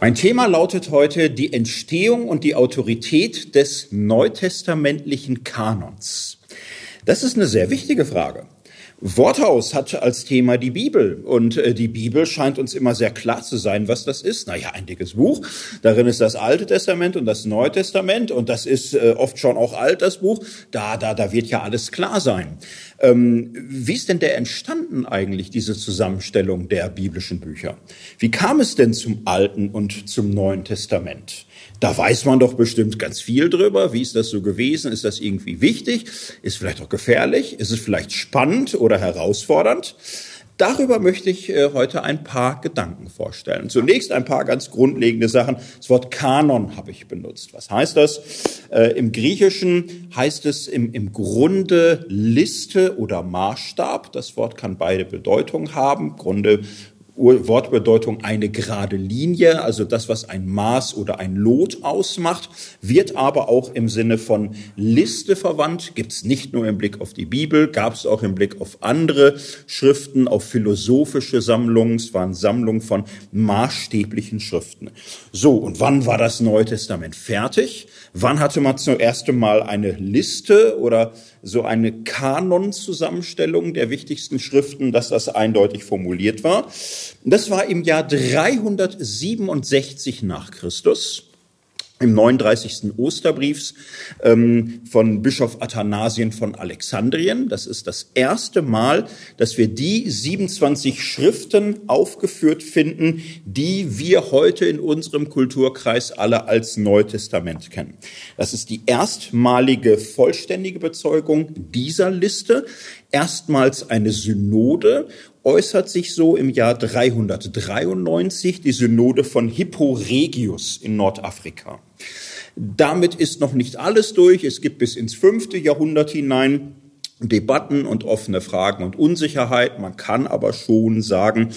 Mein Thema lautet heute die Entstehung und die Autorität des neutestamentlichen Kanons. Das ist eine sehr wichtige Frage. Worthaus hat als Thema die Bibel und äh, die Bibel scheint uns immer sehr klar zu sein, was das ist. Naja, ein dickes Buch. Darin ist das Alte Testament und das Neue Testament und das ist äh, oft schon auch alt, das Buch. Da, da, da wird ja alles klar sein. Ähm, wie ist denn der entstanden eigentlich, diese Zusammenstellung der biblischen Bücher? Wie kam es denn zum Alten und zum Neuen Testament? Da weiß man doch bestimmt ganz viel drüber. Wie ist das so gewesen? Ist das irgendwie wichtig? Ist vielleicht auch gefährlich? Ist es vielleicht spannend oder herausfordernd? Darüber möchte ich äh, heute ein paar Gedanken vorstellen. Zunächst ein paar ganz grundlegende Sachen. Das Wort Kanon habe ich benutzt. Was heißt das? Äh, Im Griechischen heißt es im, im Grunde Liste oder Maßstab. Das Wort kann beide Bedeutungen haben. Grunde Wortbedeutung eine gerade Linie, also das, was ein Maß oder ein Lot ausmacht, wird aber auch im Sinne von Liste verwandt, gibt es nicht nur im Blick auf die Bibel, gab es auch im Blick auf andere Schriften, auf philosophische Sammlungen, es waren Sammlungen von maßstäblichen Schriften. So, und wann war das Neue Testament fertig? Wann hatte man zum ersten Mal eine Liste oder so eine Kanonzusammenstellung der wichtigsten Schriften, dass das eindeutig formuliert war? Das war im Jahr 367 nach Christus im 39. Osterbriefs ähm, von Bischof Athanasien von Alexandrien. Das ist das erste Mal, dass wir die 27 Schriften aufgeführt finden, die wir heute in unserem Kulturkreis alle als Neutestament kennen. Das ist die erstmalige vollständige Bezeugung dieser Liste. Erstmals eine Synode äußert sich so im Jahr 393 die Synode von Hippo Regius in Nordafrika. Damit ist noch nicht alles durch. Es gibt bis ins fünfte Jahrhundert hinein Debatten und offene Fragen und Unsicherheit. Man kann aber schon sagen,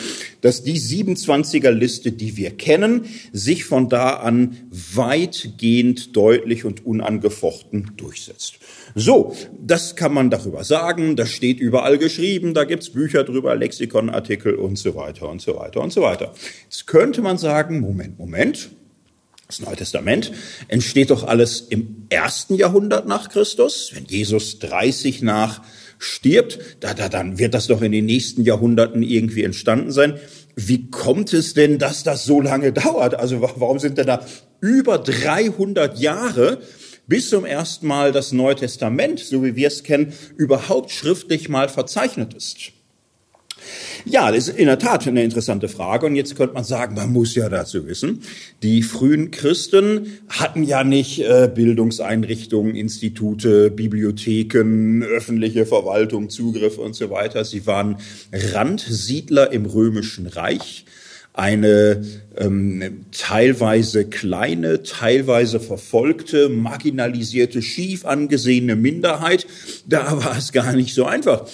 dass die 27er Liste, die wir kennen, sich von da an weitgehend deutlich und unangefochten durchsetzt. So, das kann man darüber sagen, das steht überall geschrieben, da gibt's Bücher drüber, Lexikonartikel und so weiter und so weiter und so weiter. Jetzt könnte man sagen, Moment, Moment, das Neue Testament entsteht doch alles im ersten Jahrhundert nach Christus, wenn Jesus 30 nach stirbt, da, da, dann wird das doch in den nächsten Jahrhunderten irgendwie entstanden sein. Wie kommt es denn, dass das so lange dauert? Also warum sind denn da über 300 Jahre bis zum ersten Mal das Neue Testament, so wie wir es kennen, überhaupt schriftlich mal verzeichnet ist? Ja, das ist in der Tat eine interessante Frage. Und jetzt könnte man sagen, man muss ja dazu wissen, die frühen Christen hatten ja nicht äh, Bildungseinrichtungen, Institute, Bibliotheken, öffentliche Verwaltung, Zugriff und so weiter. Sie waren Randsiedler im römischen Reich eine ähm, teilweise kleine, teilweise verfolgte, marginalisierte, schief angesehene Minderheit. Da war es gar nicht so einfach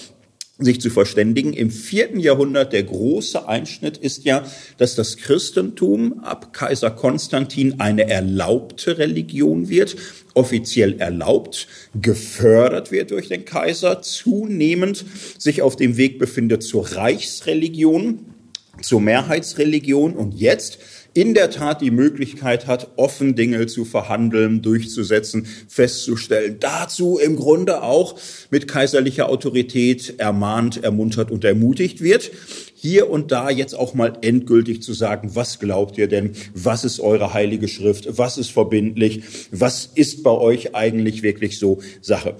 sich zu verständigen. Im vierten Jahrhundert der große Einschnitt ist ja, dass das Christentum ab Kaiser Konstantin eine erlaubte Religion wird, offiziell erlaubt, gefördert wird durch den Kaiser, zunehmend sich auf dem Weg befindet zur Reichsreligion zur Mehrheitsreligion und jetzt in der Tat die Möglichkeit hat, offen Dinge zu verhandeln, durchzusetzen, festzustellen. Dazu im Grunde auch mit kaiserlicher Autorität ermahnt, ermuntert und ermutigt wird. Hier und da jetzt auch mal endgültig zu sagen, was glaubt ihr denn? Was ist eure heilige Schrift? Was ist verbindlich? Was ist bei euch eigentlich wirklich so Sache?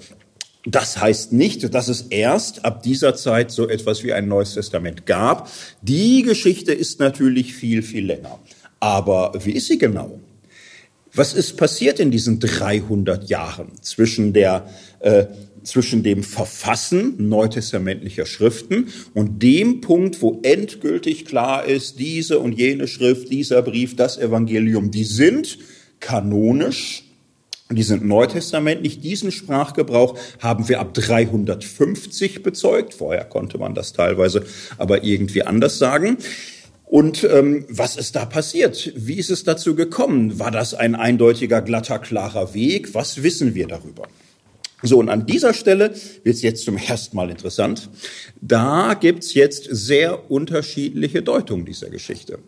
Das heißt nicht, dass es erst ab dieser Zeit so etwas wie ein Neues Testament gab. Die Geschichte ist natürlich viel, viel länger. Aber wie ist sie genau? Was ist passiert in diesen 300 Jahren zwischen der äh, zwischen dem Verfassen neutestamentlicher Schriften und dem Punkt, wo endgültig klar ist, diese und jene Schrift, dieser Brief, das Evangelium, die sind kanonisch die sind neutestamentlich. Diesen Sprachgebrauch haben wir ab 350 bezeugt. Vorher konnte man das teilweise aber irgendwie anders sagen. Und ähm, was ist da passiert? Wie ist es dazu gekommen? War das ein eindeutiger, glatter, klarer Weg? Was wissen wir darüber? So, und an dieser Stelle wird es jetzt zum ersten Mal interessant. Da gibt's jetzt sehr unterschiedliche Deutungen dieser Geschichte.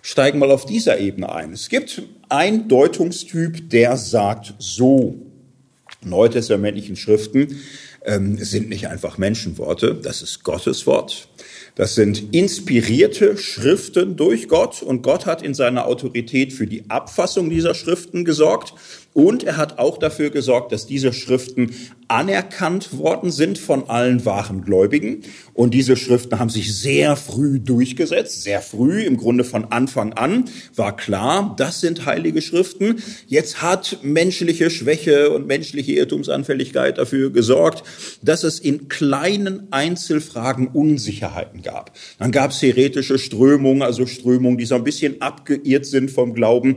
steigen mal auf dieser Ebene ein. Es gibt einen Deutungstyp, der sagt so, neutestamentlichen Schriften ähm, sind nicht einfach Menschenworte, das ist Gottes Wort. Das sind inspirierte Schriften durch Gott. Und Gott hat in seiner Autorität für die Abfassung dieser Schriften gesorgt und er hat auch dafür gesorgt, dass diese Schriften anerkannt worden sind von allen wahren Gläubigen. Und diese Schriften haben sich sehr früh durchgesetzt, sehr früh, im Grunde von Anfang an, war klar, das sind heilige Schriften. Jetzt hat menschliche Schwäche und menschliche Irrtumsanfälligkeit dafür gesorgt, dass es in kleinen Einzelfragen Unsicherheiten gab. Dann gab es heretische Strömungen, also Strömungen, die so ein bisschen abgeirrt sind vom Glauben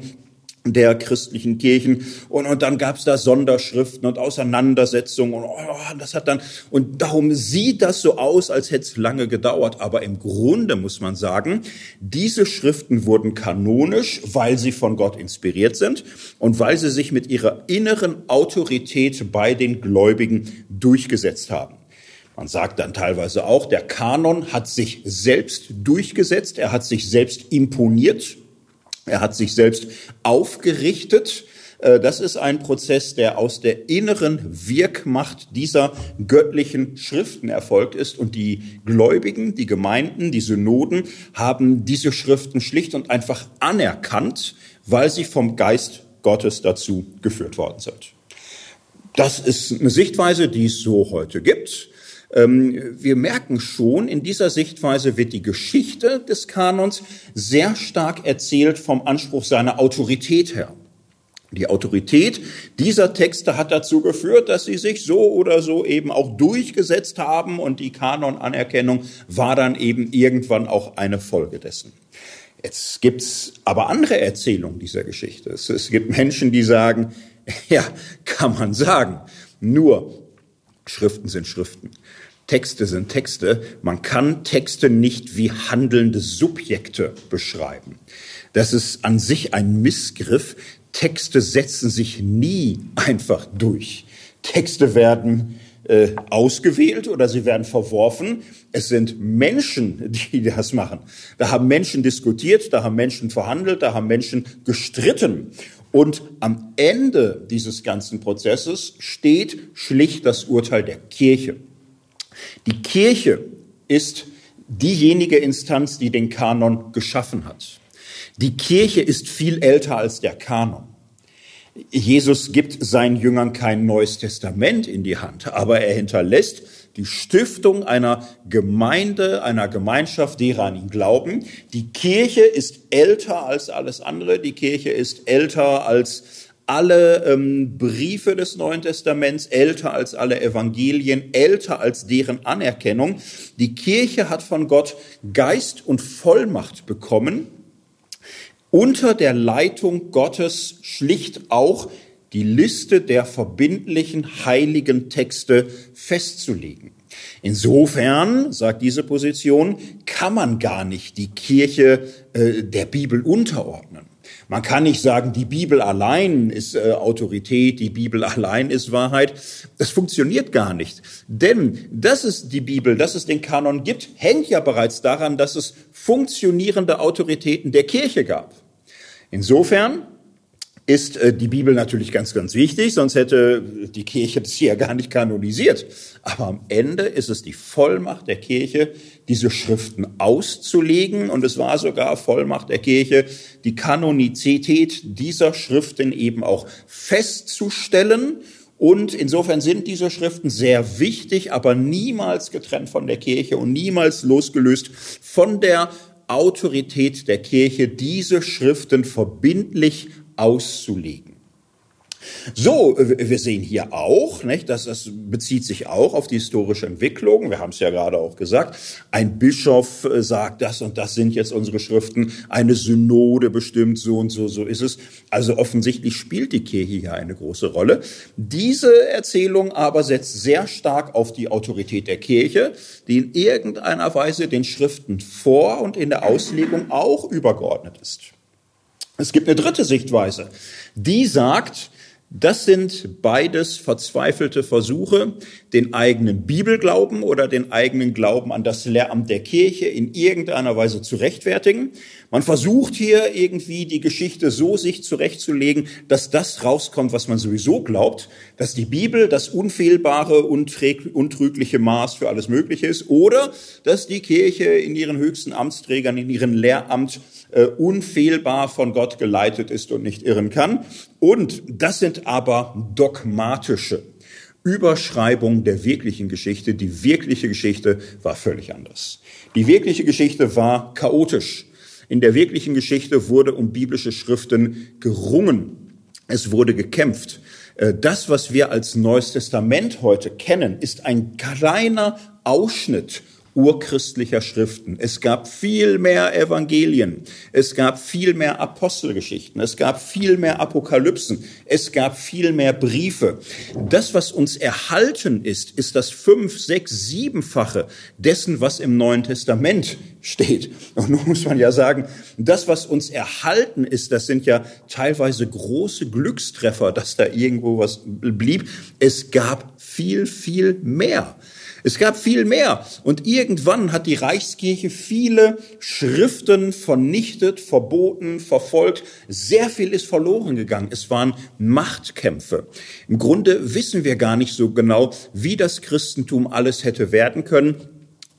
der christlichen Kirchen. Und, und dann gab es da Sonderschriften und Auseinandersetzungen und oh, das hat dann und darum sieht das so aus, als hätte es lange gedauert, aber im Grunde muss man sagen, diese Schriften wurden kanonisch, weil sie von Gott inspiriert sind und weil sie sich mit ihrer inneren Autorität bei den Gläubigen durchgesetzt haben. Man sagt dann teilweise auch, der Kanon hat sich selbst durchgesetzt, er hat sich selbst imponiert er hat sich selbst aufgerichtet. Äh, das ist ein Prozess, der aus der inneren Wirkmacht dieser göttlichen Schriften erfolgt ist. Und die Gläubigen, die Gemeinden, die Synoden haben diese Schriften schlicht und einfach anerkannt, weil sie vom Geist Gottes dazu geführt worden sind. Das ist eine Sichtweise, die es so heute gibt. Ähm, wir merken schon, in dieser Sichtweise wird die Geschichte des Kanons sehr stark erzählt vom Anspruch seiner Autorität her. Die Autorität dieser Texte hat dazu geführt, dass sie sich so oder so eben auch durchgesetzt haben und die Kanonanerkennung war dann eben irgendwann auch eine Folge dessen. Jetzt gibt's aber andere Erzählungen dieser Geschichte. Es, es gibt Menschen, die sagen, ja, kann man sagen, nur Schriften sind Schriften. Texte sind Texte. Man kann Texte nicht wie handelnde Subjekte beschreiben. Das ist an sich ein Missgriff. Texte setzen sich nie einfach durch. Texte werden äh, ausgewählt oder sie werden verworfen. Es sind Menschen, die das machen. Da haben Menschen diskutiert, da haben Menschen verhandelt, da haben Menschen gestritten. Und am Ende dieses ganzen Prozesses steht schlicht das Urteil der Kirche. Die Kirche ist diejenige Instanz, die den Kanon geschaffen hat. Die Kirche ist viel älter als der Kanon. Jesus gibt seinen Jüngern kein neues Testament in die Hand, aber er hinterlässt die Stiftung einer Gemeinde, einer Gemeinschaft, derer an ihn glauben. Die Kirche ist älter als alles andere. Die Kirche ist älter als alle ähm, Briefe des Neuen Testaments, älter als alle Evangelien, älter als deren Anerkennung. Die Kirche hat von Gott Geist und Vollmacht bekommen, unter der Leitung Gottes schlicht auch die Liste der verbindlichen heiligen Texte festzulegen. Insofern, sagt diese Position, kann man gar nicht die Kirche äh, der Bibel unterordnen. Man kann nicht sagen, die Bibel allein ist äh, Autorität, die Bibel allein ist Wahrheit. Das funktioniert gar nicht. Denn dass es die Bibel, dass es den Kanon gibt, hängt ja bereits daran, dass es funktionierende Autoritäten der Kirche gab. Insofern ist äh, die Bibel natürlich ganz, ganz wichtig, sonst hätte die Kirche das hier gar nicht kanonisiert. Aber am Ende ist es die Vollmacht der Kirche, diese Schriften auszulegen. Und es war sogar Vollmacht der Kirche, die Kanonizität dieser Schriften eben auch festzustellen. Und insofern sind diese Schriften sehr wichtig, aber niemals getrennt von der Kirche und niemals losgelöst von der Autorität der Kirche, diese Schriften verbindlich auszulegen. So, wir sehen hier auch, nicht, dass das bezieht sich auch auf die historische Entwicklung. Wir haben es ja gerade auch gesagt. Ein Bischof äh, sagt, das und das sind jetzt unsere Schriften. Eine Synode bestimmt so und so, so ist es. Also offensichtlich spielt die Kirche hier eine große Rolle. Diese Erzählung aber setzt sehr stark auf die Autorität der Kirche, die in irgendeiner Weise den Schriften vor und in der Auslegung auch übergeordnet ist. Es gibt eine dritte Sichtweise, die sagt, Das sind beides verzweifelte Versuche, den eigenen Bibelglauben oder den eigenen Glauben an das Lehramt der Kirche in irgendeiner Weise zu rechtfertigen. Man versucht hier irgendwie die Geschichte so sich zurechtzulegen, dass das rauskommt, was man sowieso glaubt, dass die Bibel das unfehlbare, untrügliche Maß für alles Mögliche ist oder dass die Kirche in ihren höchsten Amtsträgern, in ihrem Lehramt äh, unfehlbar von Gott geleitet ist und nicht irren kann. Und das sind aber dogmatische Überschreibungen der wirklichen Geschichte. Die wirkliche Geschichte war völlig anders. Die wirkliche Geschichte war chaotisch. In der wirklichen Geschichte wurde um biblische Schriften gerungen. Es wurde gekämpft. Äh, das, was wir als Neues Testament heute kennen, ist ein kleiner Ausschnitt urchristlicher Schriften. Es gab viel mehr Evangelien. Es gab viel mehr Apostelgeschichten. Es gab viel mehr Apokalypsen. Es gab viel mehr Briefe. Das, was uns erhalten ist, ist das fünf, sechs, siebenfache dessen, was im Neuen Testament steht. Und nun muss man ja sagen, das, was uns erhalten ist, das sind ja teilweise große Glückstreffer, dass da irgendwo was blieb. Es gab viel, viel mehr. Es gab viel mehr. Und irgendwann hat die Reichskirche viele Schriften vernichtet, verboten, verfolgt. Sehr viel ist verloren gegangen. Es waren Machtkämpfe. Im Grunde wissen wir gar nicht so genau, wie das Christentum alles hätte werden können.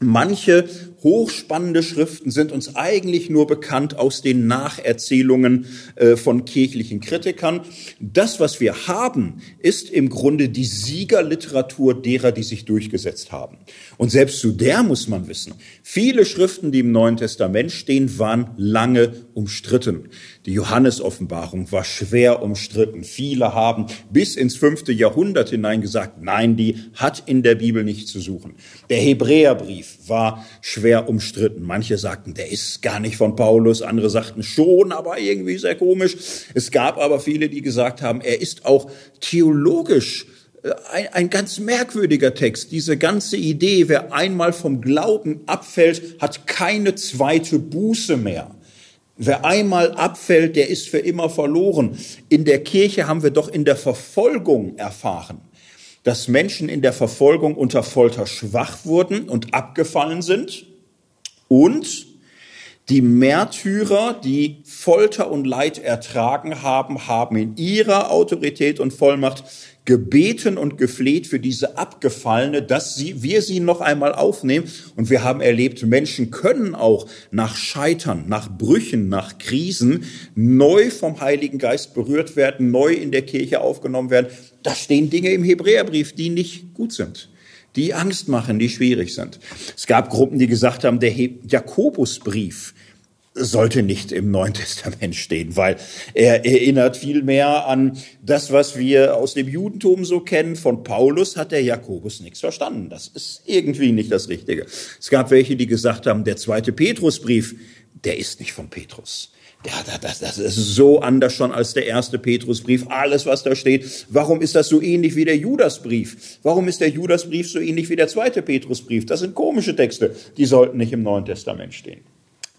Manche hochspannende Schriften sind uns eigentlich nur bekannt aus den Nacherzählungen äh, von kirchlichen Kritikern. Das, was wir haben, ist im Grunde die Siegerliteratur derer, die sich durchgesetzt haben. Und selbst zu der muss man wissen, viele Schriften, die im Neuen Testament stehen, waren lange umstritten. Die Johannesoffenbarung war schwer umstritten. Viele haben bis ins fünfte Jahrhundert hinein gesagt, nein, die hat in der Bibel nicht zu suchen. Der Hebräerbrief war schwer umstritten. Manche sagten, der ist gar nicht von Paulus. Andere sagten schon, aber irgendwie sehr komisch. Es gab aber viele, die gesagt haben, er ist auch theologisch äh, ein, ein, ganz merkwürdiger Text. Diese ganze Idee, wer einmal vom Glauben abfällt, hat keine zweite Buße mehr. Wer einmal abfällt, der ist für immer verloren. In der Kirche haben wir doch in der Verfolgung erfahren, dass Menschen in der Verfolgung unter Folter schwach wurden und abgefallen sind und die Märtyrer, die Folter und Leid ertragen haben, haben in ihrer Autorität und Vollmacht gebeten und gefleht für diese Abgefallene, dass sie, wir sie noch einmal aufnehmen. Und wir haben erlebt, Menschen können auch nach Scheitern, nach Brüchen, nach Krisen neu vom Heiligen Geist berührt werden, neu in der Kirche aufgenommen werden. Da stehen Dinge im Hebräerbrief, die nicht gut sind die Angst machen, die schwierig sind. Es gab Gruppen, die gesagt haben, der Jakobusbrief sollte nicht im Neuen Testament stehen, weil er erinnert viel mehr an das, was wir aus dem Judentum so kennen. Von Paulus hat der Jakobus nichts verstanden. Das ist irgendwie nicht das Richtige. Es gab welche, die gesagt haben, der zweite Petrusbrief, der ist nicht von Petrus. Ja, das, das ist so anders schon als der erste Petrusbrief. Alles, was da steht. Warum ist das so ähnlich wie der Judasbrief? Warum ist der Judasbrief so ähnlich wie der zweite Petrusbrief? Das sind komische Texte. Die sollten nicht im Neuen Testament stehen.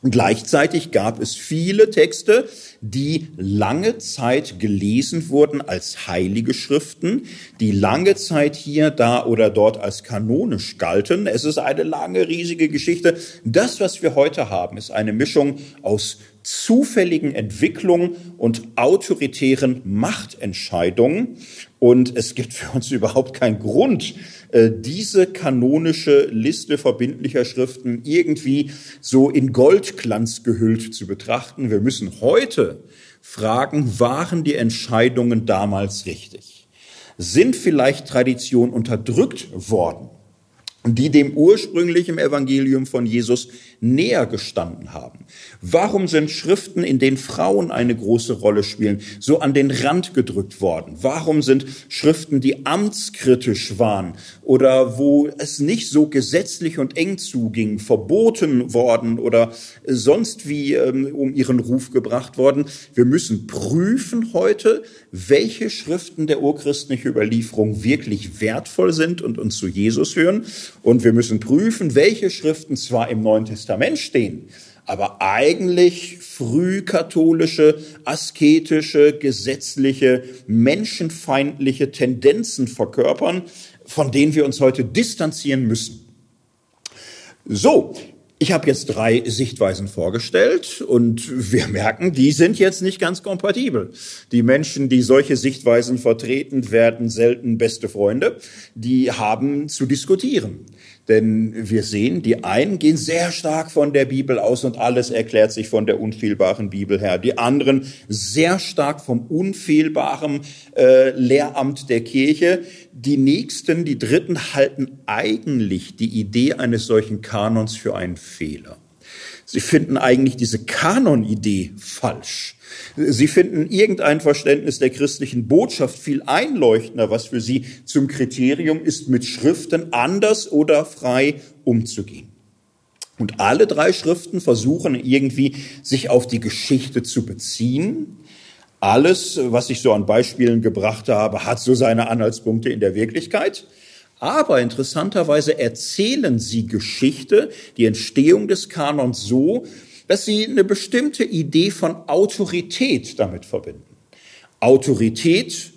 Gleichzeitig gab es viele Texte, die lange Zeit gelesen wurden als heilige Schriften, die lange Zeit hier, da oder dort als kanonisch galten. Es ist eine lange, riesige Geschichte. Das, was wir heute haben, ist eine Mischung aus zufälligen Entwicklungen und autoritären Machtentscheidungen. Und es gibt für uns überhaupt keinen Grund, äh, diese kanonische Liste verbindlicher Schriften irgendwie so in Goldglanz gehüllt zu betrachten. Wir müssen heute fragen, waren die Entscheidungen damals richtig? Sind vielleicht Traditionen unterdrückt worden? die dem ursprünglichen Evangelium von Jesus näher gestanden haben? Warum sind Schriften, in denen Frauen eine große Rolle spielen, so an den Rand gedrückt worden? Warum sind Schriften, die amtskritisch waren oder wo es nicht so gesetzlich und eng zuging, verboten worden oder sonst wie ähm, um ihren Ruf gebracht worden? Wir müssen prüfen heute, welche Schriften der urchristlichen Überlieferung wirklich wertvoll sind und uns zu Jesus führen und wir müssen prüfen, welche Schriften zwar im Neuen Testament stehen, aber eigentlich frühkatholische, asketische, gesetzliche, menschenfeindliche Tendenzen verkörpern, von denen wir uns heute distanzieren müssen. So, ich habe jetzt drei Sichtweisen vorgestellt und wir merken, die sind jetzt nicht ganz kompatibel. Die Menschen, die solche Sichtweisen vertreten, werden selten beste Freunde. Die haben zu diskutieren. Denn wir sehen, die einen gehen sehr stark von der Bibel aus und alles erklärt sich von der unfehlbaren Bibel her. Die anderen sehr stark vom unfehlbaren äh, Lehramt der Kirche. Die nächsten, die dritten halten eigentlich die Idee eines solchen Kanons für einen Fehler. Sie finden eigentlich diese Kanon-Idee falsch. Sie finden irgendein Verständnis der christlichen Botschaft viel einleuchtender, was für sie zum Kriterium ist, mit Schriften anders oder frei umzugehen. Und alle drei Schriften versuchen irgendwie, sich auf die Geschichte zu beziehen. Alles, was ich so an Beispielen gebracht habe, hat so seine Anhaltspunkte in der Wirklichkeit. Aber interessanterweise erzählen sie Geschichte, die Entstehung des Kanons so, dass sie eine bestimmte Idee von Autorität damit verbinden. Autorität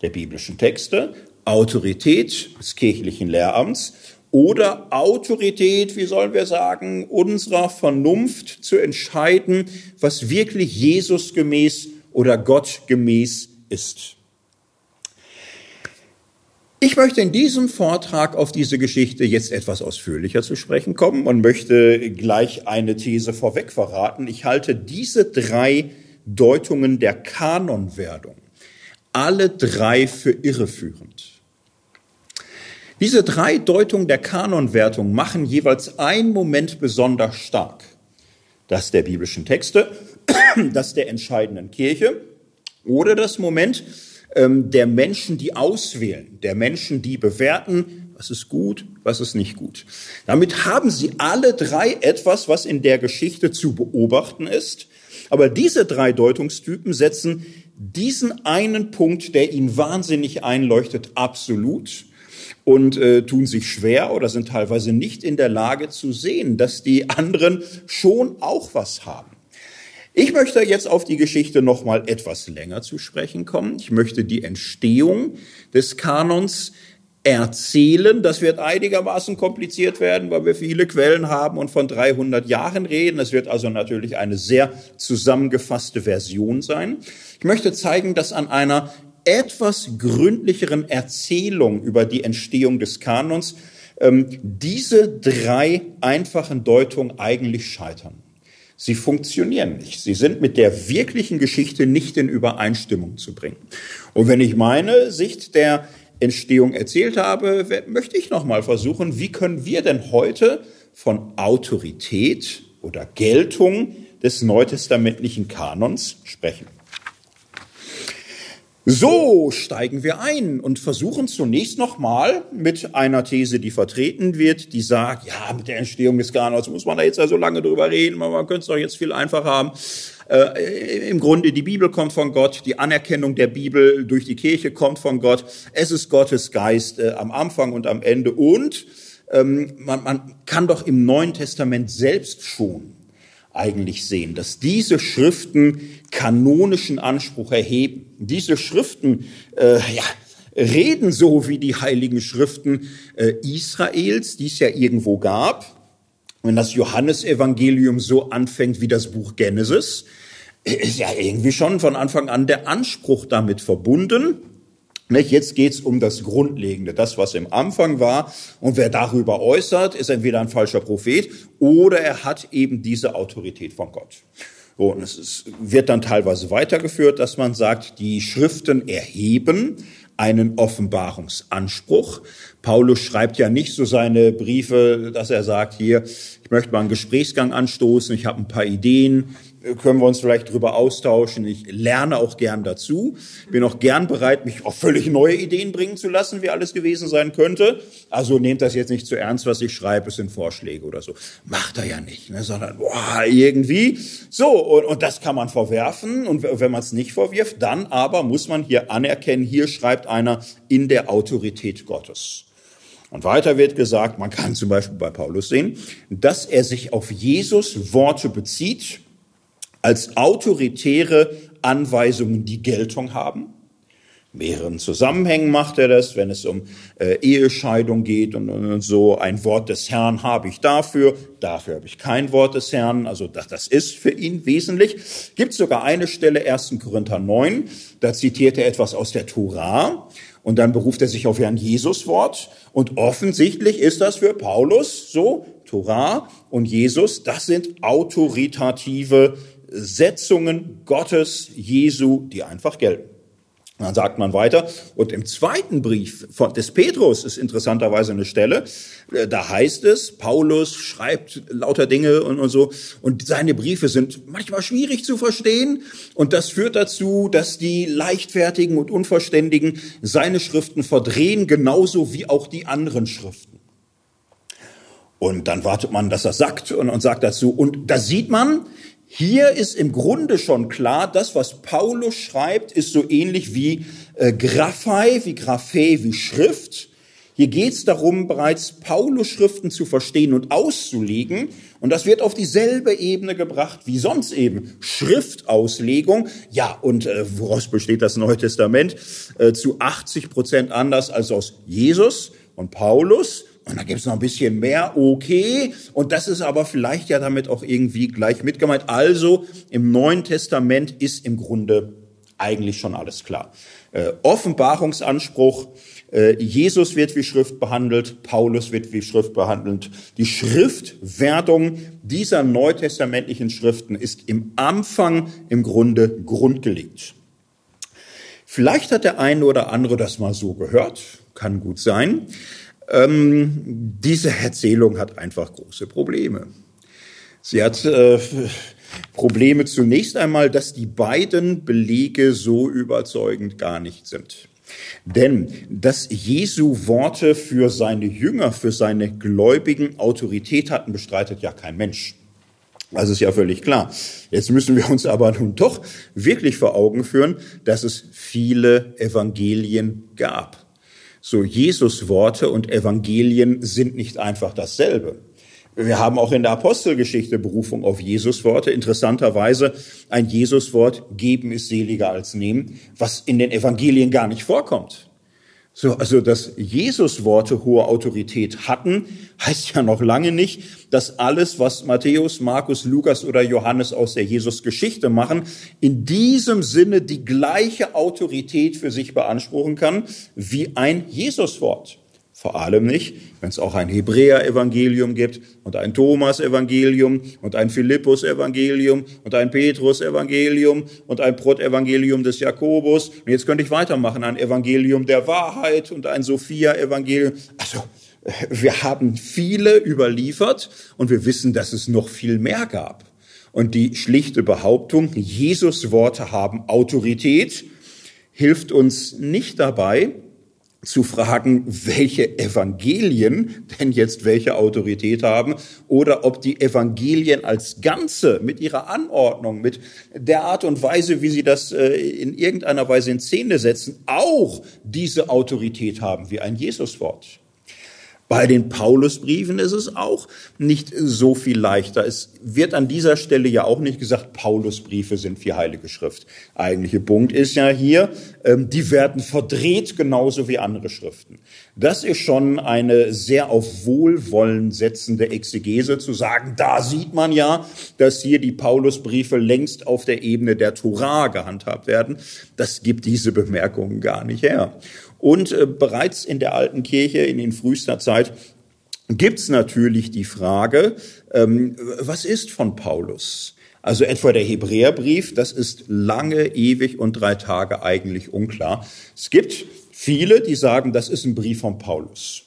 der biblischen Texte, Autorität des kirchlichen Lehramts oder Autorität, wie sollen wir sagen, unserer Vernunft zu entscheiden, was wirklich Jesus gemäß oder Gott gemäß ist. Ich möchte in diesem Vortrag auf diese Geschichte jetzt etwas ausführlicher zu sprechen kommen und möchte gleich eine These vorweg verraten. Ich halte diese drei Deutungen der Kanonwerdung alle drei für irreführend. Diese drei Deutungen der Kanonwertung machen jeweils einen Moment besonders stark. Das der biblischen Texte, das der entscheidenden Kirche oder das Moment, ähm, der Menschen, die auswählen, der Menschen, die bewerten, was ist gut, was ist nicht gut. Damit haben sie alle drei etwas, was in der Geschichte zu beobachten ist. Aber diese drei Deutungstypen setzen diesen einen Punkt, der ihnen wahnsinnig einleuchtet, absolut und äh, tun sich schwer oder sind teilweise nicht in der Lage zu sehen, dass die anderen schon auch was haben. Ich möchte jetzt auf die Geschichte noch mal etwas länger zu sprechen kommen. Ich möchte die Entstehung des Kanons erzählen. Das wird einigermaßen kompliziert werden, weil wir viele Quellen haben und von 300 Jahren reden. Es wird also natürlich eine sehr zusammengefasste Version sein. Ich möchte zeigen, dass an einer etwas gründlicheren Erzählung über die Entstehung des Kanons ähm, diese drei einfachen Deutungen eigentlich scheitern. Sie funktionieren nicht. Sie sind mit der wirklichen Geschichte nicht in Übereinstimmung zu bringen. Und wenn ich meine Sicht der Entstehung erzählt habe, möchte ich noch mal versuchen, wie können wir denn heute von Autorität oder Geltung des neutestamentlichen Kanons sprechen? So steigen wir ein und versuchen zunächst nochmal mit einer These, die vertreten wird, die sagt, ja, mit der Entstehung des Kanons muss man da jetzt ja so lange drüber reden, man könnte es doch jetzt viel einfacher haben. Äh, Im Grunde, die Bibel kommt von Gott, die Anerkennung der Bibel durch die Kirche kommt von Gott, es ist Gottes Geist äh, am Anfang und am Ende und ähm, man, man kann doch im Neuen Testament selbst schon eigentlich sehen, dass diese Schriften kanonischen Anspruch erheben. Diese Schriften äh, ja, reden so wie die heiligen Schriften äh, Israels, die es ja irgendwo gab. Wenn das Johannesevangelium so anfängt wie das Buch Genesis, ist ja irgendwie schon von Anfang an der Anspruch damit verbunden. Jetzt geht's um das Grundlegende, das, was im Anfang war. Und wer darüber äußert, ist entweder ein falscher Prophet oder er hat eben diese Autorität von Gott. und es ist, wird dann teilweise weitergeführt, dass man sagt, die Schriften erheben einen Offenbarungsanspruch. Paulus schreibt ja nicht so seine Briefe, dass er sagt, hier, ich möchte mal einen Gesprächsgang anstoßen, ich habe ein paar Ideen, können wir uns vielleicht drüber austauschen. Ich lerne auch gern dazu. Bin auch gern bereit, mich auf völlig neue Ideen bringen zu lassen, wie alles gewesen sein könnte. Also nehmt das jetzt nicht zu ernst, was ich schreibe, es sind Vorschläge oder so. Macht er ja nicht, ne? sondern boah, irgendwie. So, und, und das kann man verwerfen. Und wenn man es nicht verwirft, dann aber muss man hier anerkennen, hier schreibt einer in der Autorität Gottes. Und weiter wird gesagt, man kann zum Beispiel bei Paulus sehen, dass er sich auf Jesus Worte bezieht als autoritäre Anweisungen, die Geltung haben mehreren Zusammenhängen macht er das, wenn es um äh, Ehescheidung geht und, und, und, so. Ein Wort des Herrn habe ich dafür, dafür habe ich kein Wort des Herrn. Also das, das ist für ihn wesentlich. Gibt sogar eine Stelle, 1. Korinther 9, da zitiert er etwas aus der Tora und dann beruft er sich auf Herrn Jesus Wort. Und offensichtlich ist das für Paulus so, Tora und Jesus, das sind autoritative Setzungen Gottes, Jesu, die einfach gelten. Dann sagt man weiter. Und im zweiten Brief von, des Petrus ist interessanterweise eine Stelle, äh, da heißt es, Paulus schreibt lauter Dinge und, und so. Und seine Briefe sind manchmal schwierig zu verstehen. Und das führt dazu, dass die Leichtfertigen und Unverständigen seine Schriften verdrehen, genauso wie auch die anderen Schriften. Und dann wartet man, dass er sagt und, und sagt dazu. Und da sieht man, hier ist im Grunde schon klar, das, was Paulus schreibt, ist so ähnlich wie äh, Graphai, wie Graphä, wie Schrift. Hier geht es darum, bereits Paulus Schriften zu verstehen und auszulegen. Und das wird auf dieselbe Ebene gebracht wie sonst eben Schriftauslegung. Ja, und äh, woraus besteht das Neue Testament? Äh, zu 80 Prozent anders als aus Jesus und Paulus. Und da gibt es noch ein bisschen mehr, okay. Und das ist aber vielleicht ja damit auch irgendwie gleich mitgemeint. Also im Neuen Testament ist im Grunde eigentlich schon alles klar. Äh, Offenbarungsanspruch, äh, Jesus wird wie Schrift behandelt, Paulus wird wie Schrift behandelt. Die Schriftwerdung dieser neutestamentlichen Schriften ist im Anfang im Grunde grundgelegt. Vielleicht hat der eine oder andere das mal so gehört, kann gut sein. Ähm, diese Erzählung hat einfach große Probleme. Sie hat äh, Probleme zunächst einmal, dass die beiden Belege so überzeugend gar nicht sind. Denn dass Jesu Worte für seine Jünger, für seine Gläubigen Autorität hatten, bestreitet ja kein Mensch. Das ist ja völlig klar. Jetzt müssen wir uns aber nun doch wirklich vor Augen führen, dass es viele Evangelien gab. So Jesus Worte und Evangelien sind nicht einfach dasselbe. Wir haben auch in der Apostelgeschichte Berufung auf Jesus Worte. Interessanterweise ein Jesus Wort geben ist seliger als nehmen, was in den Evangelien gar nicht vorkommt. So, also, dass Jesus Worte hohe Autorität hatten, heißt ja noch lange nicht, dass alles, was Matthäus, Markus, Lukas oder Johannes aus der Jesus-Geschichte machen, in diesem Sinne die gleiche Autorität für sich beanspruchen kann wie ein Jesus-Wort. Vor allem nicht, wenn es auch ein Hebräer-Evangelium gibt und ein Thomas-Evangelium und ein Philippus-Evangelium und ein Petrus-Evangelium und ein Prot-Evangelium des Jakobus. Und jetzt könnte ich weitermachen, ein Evangelium der Wahrheit und ein Sophia-Evangelium. Also, wir haben viele überliefert und wir wissen, dass es noch viel mehr gab. Und die schlichte Behauptung, Jesus Worte haben Autorität, hilft uns nicht dabei, zu fragen, welche Evangelien denn jetzt welche Autorität haben oder ob die Evangelien als Ganze mit ihrer Anordnung, mit der Art und Weise, wie sie das äh, in irgendeiner Weise in Szene setzen, auch diese Autorität haben wie ein Jesuswort. Bei den Paulusbriefen ist es auch nicht so viel leichter. Es wird an dieser Stelle ja auch nicht gesagt, Paulusbriefe sind wie Heilige Schrift. Eigentliche Punkt ist ja hier, ähm, die werden verdreht genauso wie andere Schriften. Das ist schon eine sehr auf Wohlwollen setzende Exegese zu sagen, da sieht man ja, dass hier die Paulusbriefe längst auf der Ebene der Torah gehandhabt werden. Das gibt diese Bemerkungen gar nicht her. Und äh, bereits in der alten Kirche, in den frühester Zeit, gibt's natürlich die Frage, ähm, was ist von Paulus? Also etwa der Hebräerbrief, das ist lange, ewig und drei Tage eigentlich unklar. Es gibt viele, die sagen, das ist ein Brief von Paulus.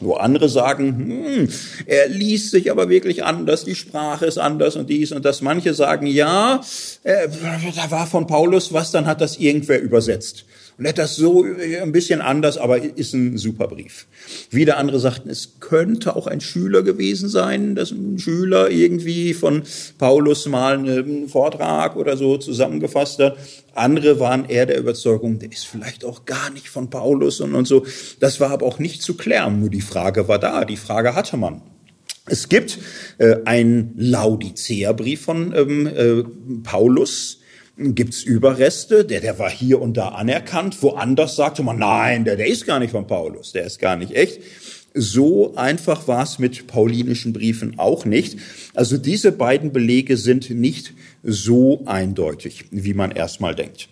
Wo andere sagen, hm, er liest sich aber wirklich anders, die Sprache ist anders und dies und das. Manche sagen, ja, äh, da war von Paulus was, dann hat das irgendwer übersetzt. Und er hat das so ein bisschen anders, aber ist ein super Brief. Wieder andere sagten, es könnte auch ein Schüler gewesen sein, dass ein Schüler irgendwie von Paulus mal einen Vortrag oder so zusammengefasst hat. Andere waren eher der Überzeugung, der ist vielleicht auch gar nicht von Paulus und, und so. Das war aber auch nicht zu klären. Nur die Frage war da, die Frage hatte man. Es gibt äh, einen Laodicea-Brief von ähm, äh, Paulus, gibt's Überreste, der, der war hier und da anerkannt. Woanders sagte man, nein, der, der ist gar nicht von Paulus, der ist gar nicht echt. So einfach war es mit paulinischen Briefen auch nicht. Also diese beiden Belege sind nicht so eindeutig, wie man erstmal denkt.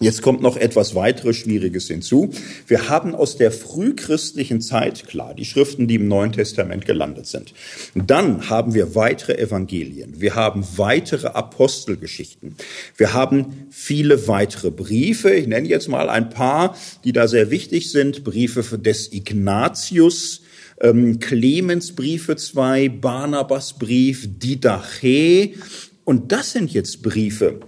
Jetzt kommt noch etwas weiteres Schwieriges hinzu. Wir haben aus der frühchristlichen Zeit, klar, die Schriften, die im Neuen Testament gelandet sind. Dann haben wir weitere Evangelien. Wir haben weitere Apostelgeschichten. Wir haben viele weitere Briefe. Ich nenne jetzt mal ein paar, die da sehr wichtig sind. Briefe des Ignatius, ähm, Clemensbriefe zwei, Barnabasbrief, Didache. Und das sind jetzt Briefe,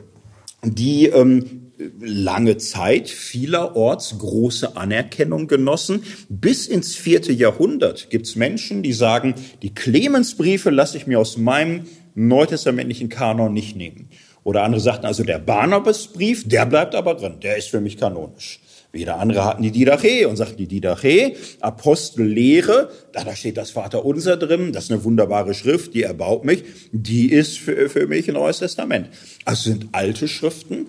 die ähm, lange Zeit vielerorts große Anerkennung genossen. Bis ins vierte Jahrhundert gibt es Menschen, die sagen, die Clemensbriefe lasse ich mir aus meinem neutestamentlichen Kanon nicht nehmen. Oder andere sagten also, der Barnabasbrief, der bleibt aber drin, der ist für mich kanonisch. Wieder andere hatten die Didache und sagten die Didache, Apostellehre, da, da steht das Vaterunser drin, das ist eine wunderbare Schrift, die erbaut mich, die ist für, für mich ein Neues Testament. Also sind alte Schriften,